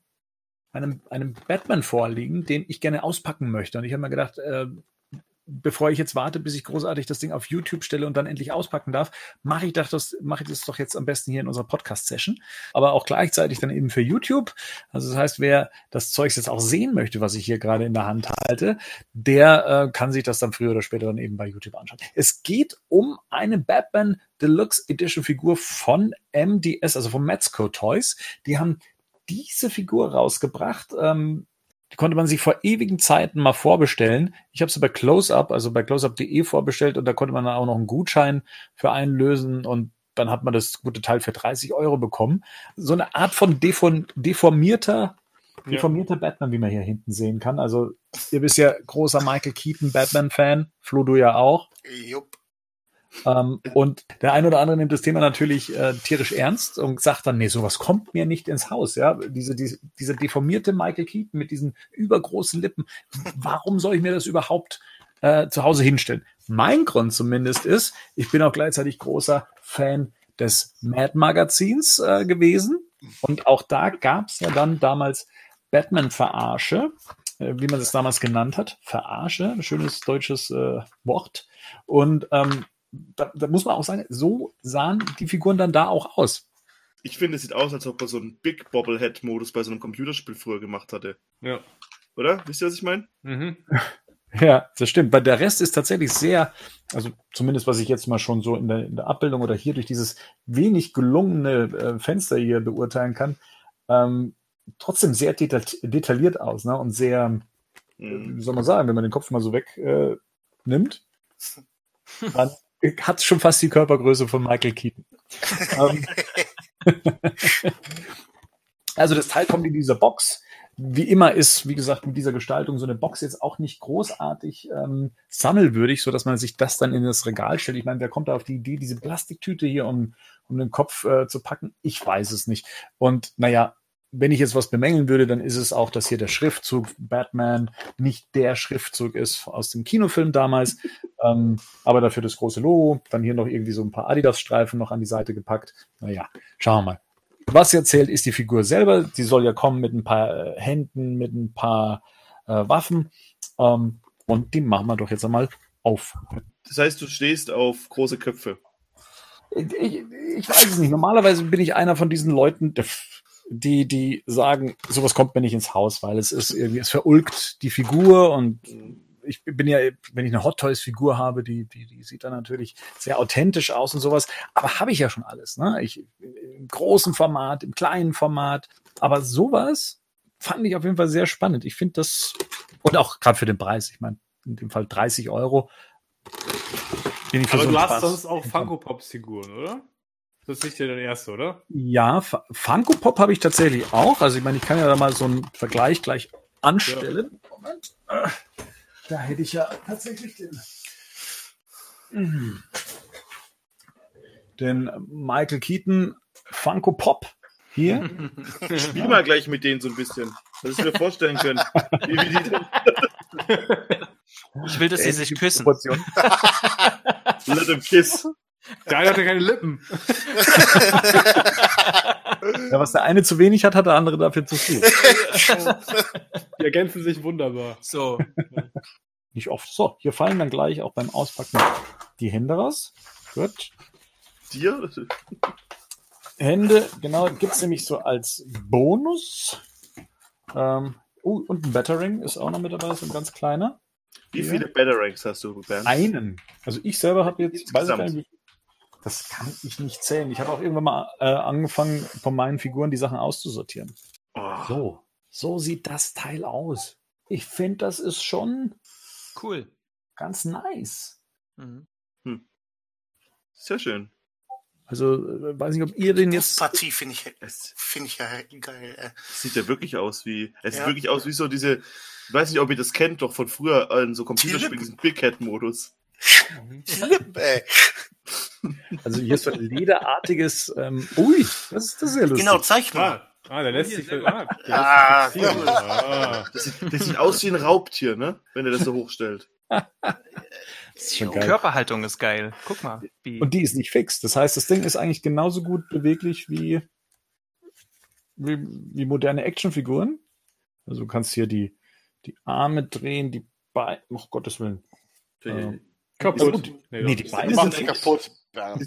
einen, einen Batman vorliegen, den ich gerne auspacken möchte. Und ich habe mir gedacht, äh, bevor ich jetzt warte, bis ich großartig das Ding auf YouTube stelle und dann endlich auspacken darf, mache ich das, mache ich das doch jetzt am besten hier in unserer Podcast-Session. Aber auch gleichzeitig dann eben für YouTube. Also das heißt, wer das Zeug jetzt auch sehen möchte, was ich hier gerade in der Hand halte, der äh, kann sich das dann früher oder später dann eben bei YouTube anschauen. Es geht um eine Batman Deluxe Edition Figur von MDS, also von Metzco Toys. Die haben diese Figur rausgebracht. Ähm, die konnte man sich vor ewigen Zeiten mal vorbestellen. Ich habe sie bei CloseUp, also bei closeup.de vorbestellt und da konnte man dann auch noch einen Gutschein für einlösen und dann hat man das gute Teil für 30 Euro bekommen. So eine Art von deform deformierter, deformierter Batman, wie man hier hinten sehen kann. Also ihr bist ja großer Michael Keaton Batman-Fan, Flo, du ja auch. Jupp. Ähm, und der ein oder andere nimmt das Thema natürlich äh, tierisch ernst und sagt dann, nee, sowas kommt mir nicht ins Haus. Ja, diese, diese, diese deformierte Michael Keaton mit diesen übergroßen Lippen. Warum soll ich mir das überhaupt äh, zu Hause hinstellen? Mein Grund zumindest ist, ich bin auch gleichzeitig großer Fan des Mad Magazins äh, gewesen. Und auch da gab es ja dann damals Batman-Verarsche, äh, wie man es damals genannt hat. Verarsche, ein schönes deutsches äh, Wort. Und ähm, da, da muss man auch sagen, so sahen die Figuren dann da auch aus. Ich finde, es sieht aus, als ob er so einen Big Bobblehead-Modus bei so einem Computerspiel früher gemacht hatte. Ja. Oder? Wisst ihr, was ich meine? Mhm. <laughs> Ja, das stimmt. Weil der Rest ist tatsächlich sehr, also zumindest was ich jetzt mal schon so in der, in der Abbildung oder hier durch dieses wenig gelungene äh, Fenster hier beurteilen kann, ähm, trotzdem sehr deta detailliert aus, ne? Und sehr, Mhm. wie soll man sagen, wenn man den Kopf mal so weg äh, nimmt, <laughs> dann hat schon fast die Körpergröße von Michael Keaton. ähm, <laughs> also das Teil kommt in dieser Box. Wie immer ist, wie gesagt, mit dieser Gestaltung so eine Box jetzt auch nicht großartig ähm, sammelwürdig, so dass man sich das dann in das Regal stellt. Ich meine, wer kommt da auf die Idee, diese Plastiktüte hier um, um den Kopf äh, zu packen? Ich weiß es nicht. Und naja, wenn ich jetzt was bemängeln würde, dann ist es auch, dass hier der Schriftzug Batman nicht der Schriftzug ist aus dem Kinofilm damals, <laughs> ähm, aber dafür das große Logo, dann hier noch irgendwie so ein paar Adidas-Streifen noch an die Seite gepackt. Naja, schauen wir mal. Was jetzt zählt, ist die Figur selber. Die soll ja kommen mit ein paar äh, Händen, mit ein paar äh, Waffen. Ähm, und die machen wir doch jetzt einmal auf. Das heißt, du stehst auf große Köpfe. Ich, ich weiß es nicht. Normalerweise bin ich einer von diesen Leuten, die, die sagen, sowas kommt mir nicht ins Haus, weil es ist irgendwie, es verulgt die Figur und ich bin ja, wenn ich eine Hot Toys Figur habe, die, die, die sieht dann natürlich sehr authentisch aus und sowas. Aber habe ich ja schon alles, ne? Ich, im großen Format, im kleinen Format. Aber sowas fand ich auf jeden Fall sehr spannend. Ich finde das, und auch gerade für den Preis, ich meine, in dem Fall 30 Euro. Bin ich für Aber so du hast Spaß- sonst auch Funko Pops Figuren, oder? Das ist nicht der erste, oder? Ja, Funko Pop habe ich tatsächlich auch. Also ich meine, ich kann ja da mal so einen Vergleich gleich anstellen. Moment. Äh, Da hätte ich ja tatsächlich den, Mhm. den Michael Keaton Funko Pop hier. Spiel mal gleich mit denen so ein bisschen. Dass ich mir vorstellen können, wie wir die denn Ich will, dass sie sich küssen. Let them kiss. Der eine hatte keine Lippen. <laughs> Ja, was der eine zu wenig hat, hat der andere dafür zu viel. <laughs> Die ergänzen sich wunderbar. So, Nicht oft. So, hier fallen dann gleich auch beim Auspacken die Hände raus. Gut. Dir? Hände, genau, gibt's nämlich so als Bonus. Ähm, oh, und ein Battering ist auch noch mit dabei, so ein ganz kleiner. Wie viele Batarangs hast du, Bernd? Einen. Also ich selber habe jetzt, weiß ich gar Insgesamt. nicht, das kann ich nicht zählen. Ich habe auch irgendwann mal äh, angefangen, von meinen Figuren die Sachen auszusortieren. Oh, So, so sieht das Teil aus. Ich finde, das ist schon cool. ganz nice. Mhm. sehr schön. Also, äh, weiß nicht, ob ihr den jetzt. Partie finde ich, Es finde ich ja geil. äh. sieht ja wirklich aus wie, es Ja. sieht wirklich aus wie so diese, ich weiß nicht, ob ihr das kennt, doch von früher in so Computerspielen, diesen Big Head Modus. Die Lippen, ey. Also hier ist so ein lederartiges. Ähm, ui, das ist, das ist sehr lustig. Genau, zeig mal. Ah, ah der lässt sich. Ah, der Ah, fixieren. ah. Das sieht, das sieht aus wie ein Raubtier, ne? Wenn er das so hochstellt. Ist geil. Körperhaltung ist geil. Guck mal. Wie, Und die ist nicht fix. Das heißt, das Ding ist eigentlich genauso gut beweglich wie, wie, wie moderne Actionfiguren. Also du kannst hier die, die Arme drehen, die Beine, oh Gottes Willen. Ähm, Kaputt. gut. Nee, die das- Beine sind kaputt, Bernd.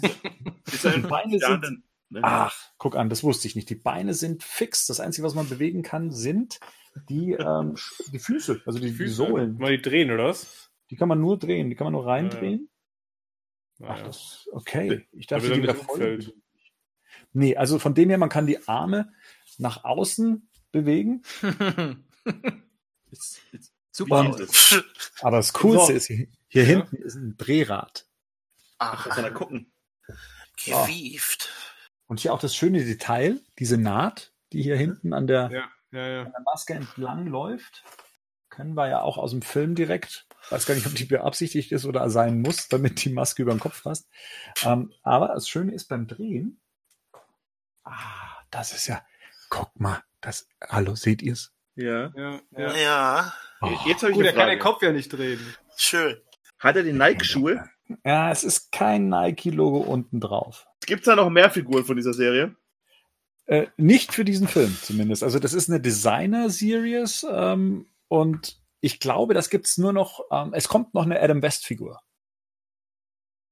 Ist er in Beine sind-? Ach, guck an, das wusste ich nicht. Die Beine sind fix. Das Einzige, was man bewegen kann, sind die, <laughs> ähm, die Füße, also die, die Sohlen. Mal die drehen, oder was? Die kann man nur drehen, die kann man nur reindrehen. Ach, Naja. das okay. Ich dachte, die wieder voll. Nee, also von dem her, man kann die Arme nach außen bewegen. <laughs> Jetzt- jetzt- Super. Und-. Aber das Coolste So. ist, hier, hier Ja. hinten ist ein Drehrad. Was kann er gucken? Gewieft. Und hier auch das schöne Detail, diese Naht, die hier hinten an der, Ja, ja, ja. an der Maske entlang läuft. Können wir ja auch aus dem Film direkt. Weiß gar nicht, ob die beabsichtigt ist oder sein muss, damit die Maske über den Kopf passt. Ähm, aber das Schöne ist beim Drehen. Ah, das ist ja. Guck mal, das. Hallo, seht ihr's? Ja. ja, ja. Ja, Oh, Jetzt habe ich Gut, eine er kann Frage. den Kopf ja nicht drehen. schön. Hat er die Nike-Schuhe? Ja, es ist kein Nike-Logo unten drauf. Gibt es da noch mehr Figuren von dieser Serie? Äh, nicht für diesen Film zumindest. Also das ist eine Designer-Series ähm, und ich glaube, das gibt's nur noch. Ähm, es kommt noch eine Adam West-Figur.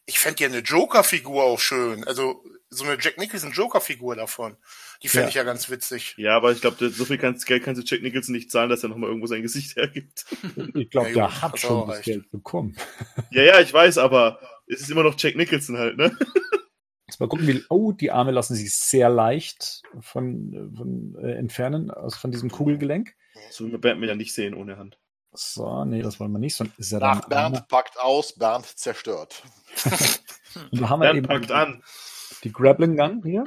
Ich fände ja eine Joker-Figur auch schön. Also so eine Jack Nicholson Joker-Figur davon. Die fände Ja. ich ja ganz witzig. Ja, aber ich glaube, so viel kannst, Geld kannst du Jack Nicholson nicht zahlen, dass er nochmal irgendwo sein Gesicht hergibt. <laughs> Ich glaube, Ja, der hat schon das. Geld bekommen. ja, ja, ich weiß, aber es ist immer noch Jack Nicholson halt, ne? <laughs> Jetzt mal gucken, wie. Oh, die Arme lassen sich sehr leicht von, von äh, entfernen, aus von diesem Kugelgelenk. So will Batman ja nicht sehen ohne Hand. So, nee, das wollen wir nicht. Sonst ist er dann. Nach Bernd packt aus, Bernd zerstört. <laughs> Und da haben wir Bernd eben packt an. Die Grappling Gun hier,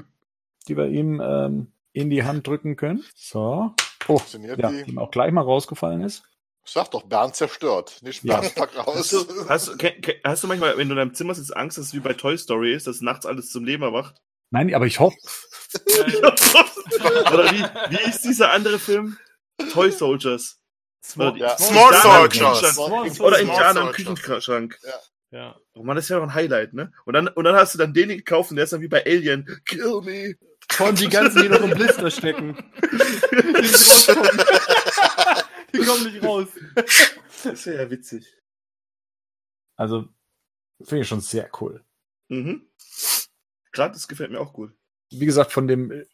die wir ihm ähm, in die Hand drücken können. So. Oh, ja, die? ihm auch gleich mal rausgefallen ist. Sag doch, Bernd zerstört. Nicht Ja. Bernd packt aus. Hast du, hast, hast du manchmal, wenn du in deinem Zimmer sitzt, Angst, dass es wie bei Toy Story ist, dass nachts alles zum Leben erwacht? Nein, aber ich hoffe, Oder wie, wie ist dieser andere Film? Toy Soldiers. Oder die- Ja. Small Soldiers. Small Oder Soldiers. Indianer im. Küchenschrank. Ja. Oh man, das ist ja doch ein Highlight, ne? Und dann, und dann hast du dann den gekauft und der ist dann wie bei Alien. Kill me. Von die ganzen, die noch im Blister stecken. die nicht rauskommen. <laughs> die kommen nicht raus. Das wäre ja witzig. also finde ich schon sehr cool. Mhm. Gerade das gefällt mir auch gut. Wie gesagt, von dem äh,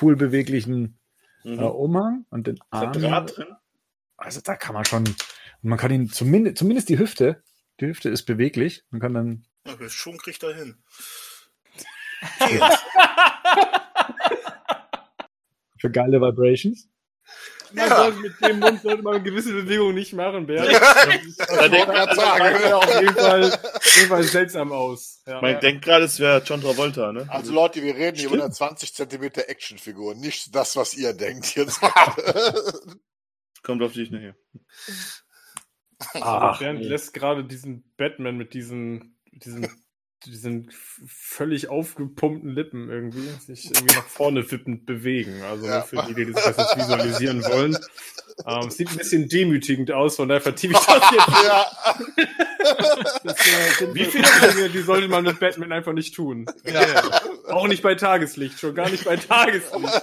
cool beweglichen Mhm. äh, Umhang und den Armen. Draht drin? Also da kann man schon, man kann ihn zumindest, zumindest die Hüfte, die Hüfte ist beweglich. Man kann dann, Ja, der Schuh kriegt er hin. <laughs> für geile Vibrations. Man Ja. sollte mit dem Mund sollte man gewisse Bewegungen nicht machen, Bernd. <laughs> Da denkt man Das sagen. sah auf jeden Fall, auf jeden Fall seltsam aus. Ja. Man denkt gerade, es wäre John Travolta, ne? Also Leute, wir reden hier Stimmt. über eine 20 Zentimeter Actionfigur, nicht das, was ihr denkt jetzt. <laughs> Kommt auf dich nachher. <laughs> Ach, Bernd lässt gerade diesen Batman mit diesen, diesen, diesen völlig aufgepumpten Lippen irgendwie sich irgendwie nach vorne wippend bewegen. Also Ja. für die, die das jetzt visualisieren wollen. Ähm, es sieht ein bisschen demütigend aus, von daher vertiefe ich das jetzt. <laughs> ja. <laughs> Das äh, Wie viele- Dinge, die sollte man mit Batman einfach nicht tun. ja. Auch nicht bei Tageslicht, schon gar nicht bei Tageslicht.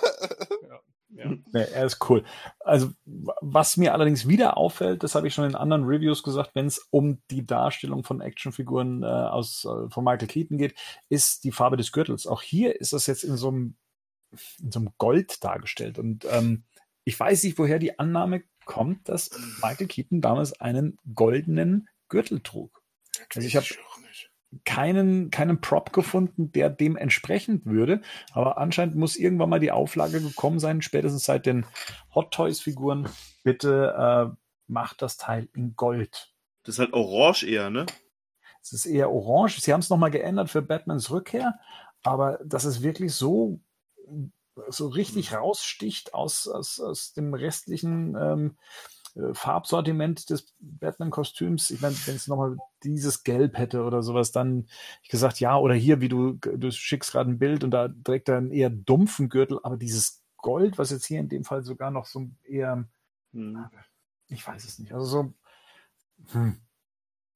Nee, er ist cool. Also, was mir allerdings wieder auffällt, das habe ich schon in anderen Reviews gesagt, wenn es um die Darstellung von Actionfiguren äh, aus äh, von Michael Keaton geht, ist die Farbe des Gürtels. Auch hier ist das jetzt in so einem in so einem Gold dargestellt. Und ähm, ich weiß nicht, woher die Annahme kommt, dass Michael Keaton damals einen goldenen Gürtel trug. Also ich habe. Keinen, keinen Prop gefunden, der dem entsprechend würde. Aber anscheinend muss irgendwann mal die Auflage gekommen sein, spätestens seit den Hot Toys Figuren. Bitte äh, macht das Teil in Gold. Das ist halt orange eher, ne? Es ist eher orange. Sie haben es nochmal geändert für Batmans Rückkehr, aber dass es wirklich so, so richtig raussticht aus, aus, aus dem restlichen ähm, äh, Farbsortiment des Batman-Kostüms. Ich meine, wenn es nochmal dieses Gelb hätte oder sowas, dann ich gesagt, ja, oder hier, wie du, du schickst gerade ein Bild und da trägt er einen eher dumpfen Gürtel, aber dieses Gold, was jetzt hier in dem Fall sogar noch so eher Hm. ich weiß es nicht. Also so. Hm.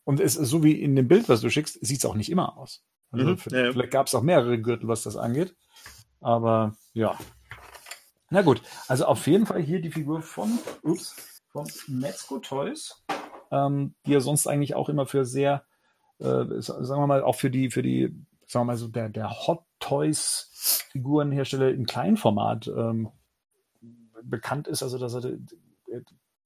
Und es ist so wie in dem Bild, was du schickst, sieht es auch nicht immer aus. Also Mhm, ja, ja. Vielleicht gab es auch mehrere Gürtel, was das angeht. Aber ja. Na gut, also auf jeden Fall hier die Figur von, ups, von Metzko Toys. ähm, die er sonst eigentlich auch immer für sehr, äh, sagen wir mal, auch für die, für die, sagen wir mal so, der, der Hot Toys Figurenhersteller im Kleinformat ähm, bekannt ist, also dass er äh,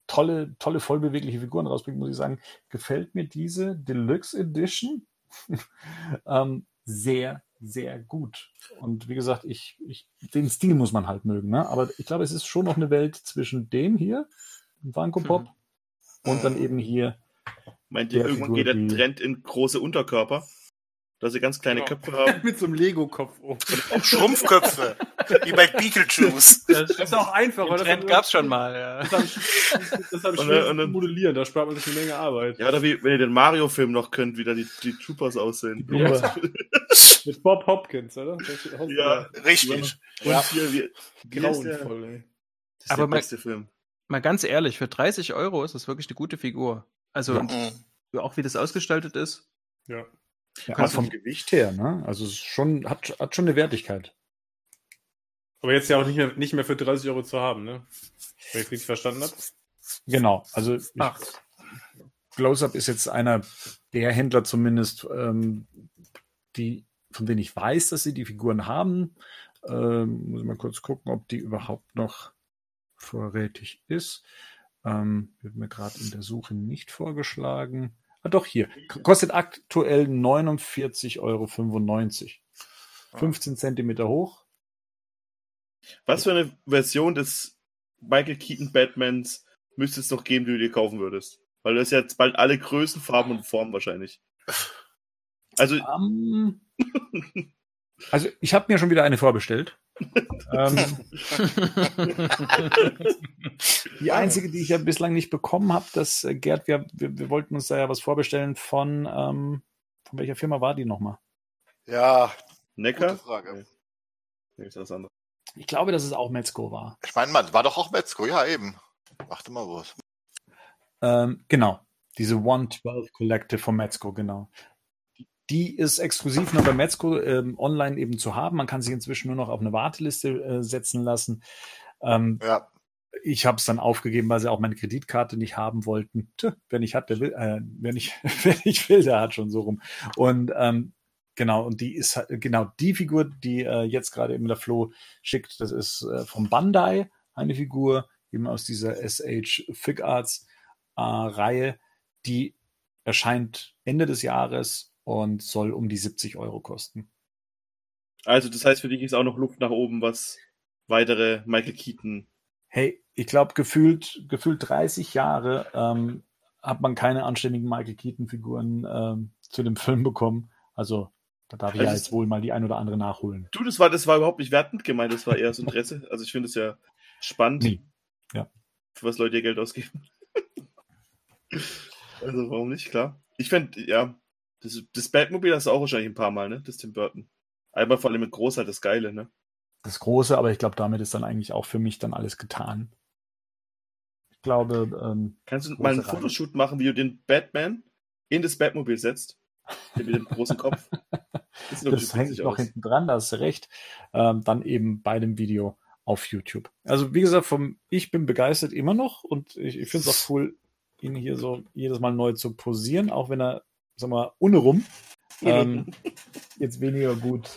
tolle, tolle, vollbewegliche Figuren rausbringt, muss ich sagen, gefällt mir diese Deluxe Edition <laughs> ähm, sehr, sehr gut. Und wie gesagt, ich, ich, den Stil muss man halt mögen, ne? Aber ich glaube, es ist schon noch eine Welt zwischen dem hier, Funko Pop, mhm. und dann eben hier. Meint ihr, irgendwann Figur, geht der Trend in große Unterkörper? Dass sie ganz kleine genau. Köpfe haben. <laughs> Mit so einem Lego-Kopf oben. Auch Schrumpfköpfe. wie bei Beetlejuice. <laughs> Das ist auch einfacher. Den Trend gab's schon mal, ja. Das habe ich, das hab ich <laughs> und, und dann, modellieren, da spart man sich eine Menge Arbeit. Ja, oder wie, wenn ihr den Mario-Film noch könnt, wie da die, die Troopers aussehen. Ja. Mit Bob Hopkins, oder? Ja, richtig. Und ja. hier, wie, grauenvoll, ey. Das ist Aber der beste Film. Mal ganz ehrlich, für 30 Euro ist das wirklich eine gute Figur. Also, ja. und auch wie das ausgestaltet ist. Ja. Ja, also vom Gewicht her, ne? Also es schon, hat, hat schon eine Wertigkeit. Aber jetzt ja auch nicht mehr, nicht mehr für 30 Euro zu haben, ne? Wenn ich richtig verstanden habe. Genau, also Close-Up ist jetzt einer der Händler zumindest, ähm, die, von denen ich weiß, dass sie die Figuren haben. Ähm, muss ich mal kurz gucken, ob die überhaupt noch vorrätig ist. Ähm, wird mir gerade in der Suche nicht vorgeschlagen. Ah, doch, hier. Kostet aktuell 49,95 Euro. 15 ah. Zentimeter hoch. Was für eine Version des Michael Keaton Batmans müsste es noch geben, die du dir kaufen würdest? Weil du hast jetzt bald alle Größen, Farben und Formen wahrscheinlich. Also. Um, <laughs> also, ich habe mir schon wieder eine vorbestellt ähm, <laughs> die einzige, die ich ja bislang nicht bekommen habe, das äh, Gerd, wir, wir, wir, wollten uns da ja was vorbestellen von, ähm, von welcher Firma war die nochmal? Ja, Necker? Gute Frage. Nee, ist das andere. Ich glaube, dass es auch Metzko war. Ich meine, man war doch auch Metzko, ja eben. Warte mal, wo es. Ähm, genau, diese 112 Collective von Metzko, genau. Die ist exklusiv nur bei Metzco ähm, online eben zu haben. Man kann sich inzwischen nur noch auf eine Warteliste äh, setzen lassen. Ähm, ja. Ich habe es dann aufgegeben, weil sie auch meine Kreditkarte nicht haben wollten. Tö, wer nicht hat, der will. Äh, wer nicht, <laughs> wer nicht will, der hat schon so rum. Und ähm, genau, und die ist genau die Figur, die äh, jetzt gerade eben der Flo schickt. Das ist äh, vom Bandai eine Figur eben aus dieser SH Fig Arts äh, Reihe, die erscheint Ende des Jahres und soll um die 70 Euro kosten. Also das heißt, für dich ist auch noch Luft nach oben, was weitere Michael Keaton. Hey, ich glaube, gefühlt, gefühlt 30 Jahre ähm, hat man keine anständigen Michael Keaton-Figuren ähm, zu dem Film bekommen. Also da darf ich also ja jetzt wohl mal die ein oder andere nachholen. Du, das war, das war überhaupt nicht wertend gemeint, das war eher das Interesse. <laughs> Also ich finde es ja spannend, nee. ja. für was Leute ihr Geld ausgeben. <laughs> also warum nicht, klar. Ich fände, ja, das, das Batmobile hast du auch wahrscheinlich ein paar Mal, ne? Das Tim Burton. Einmal vor allem mit groß halt das Geile, ne? Das Große, aber ich glaube, damit ist dann eigentlich auch für mich dann alles getan. Ich glaube. Ähm, Kannst du mal einen Reihe. Fotoshoot machen, wie du den Batman in das Batmobil setzt? mit dem großen Kopf. <laughs> Das, das hängt noch hinten dran, da hast du recht. Ähm, dann eben bei dem Video auf YouTube. Also wie gesagt, vom ich bin begeistert immer noch und ich, ich finde es auch cool, ihn hier so jedes Mal neu zu posieren, auch wenn er sag mal, ohne rum, ähm, jetzt weniger gut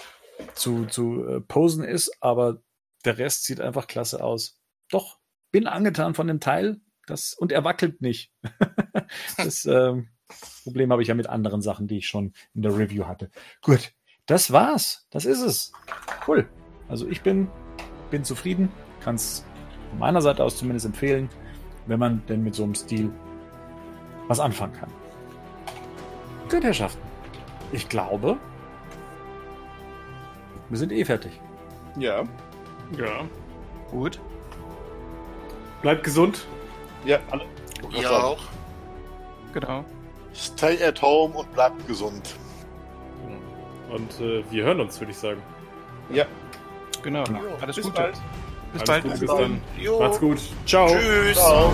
zu, zu äh, posen ist, aber der Rest sieht einfach klasse aus. Doch, bin angetan von dem Teil das, und er wackelt nicht. <laughs> das ähm, Problem habe ich ja mit anderen Sachen, die ich schon in der Review hatte. Gut, das war's. Das ist es. Cool. Also ich bin, bin zufrieden, kann es von meiner Seite aus zumindest empfehlen, wenn man denn mit so einem Stil was anfangen kann. Gut, Herrschaften. Ich glaube, wir sind eh fertig. Ja. Ja. Gut. Bleibt gesund. Ja, alle. Ihr auch. Genau. Stay at home und bleibt gesund. Und äh, wir hören uns, würde ich sagen. Ja. Genau. Jo, Alles bis Gute. Bald. Bis Alles bald. Gute, bis dann. Jo. Macht's gut. Ciao. Tschüss. Ciao.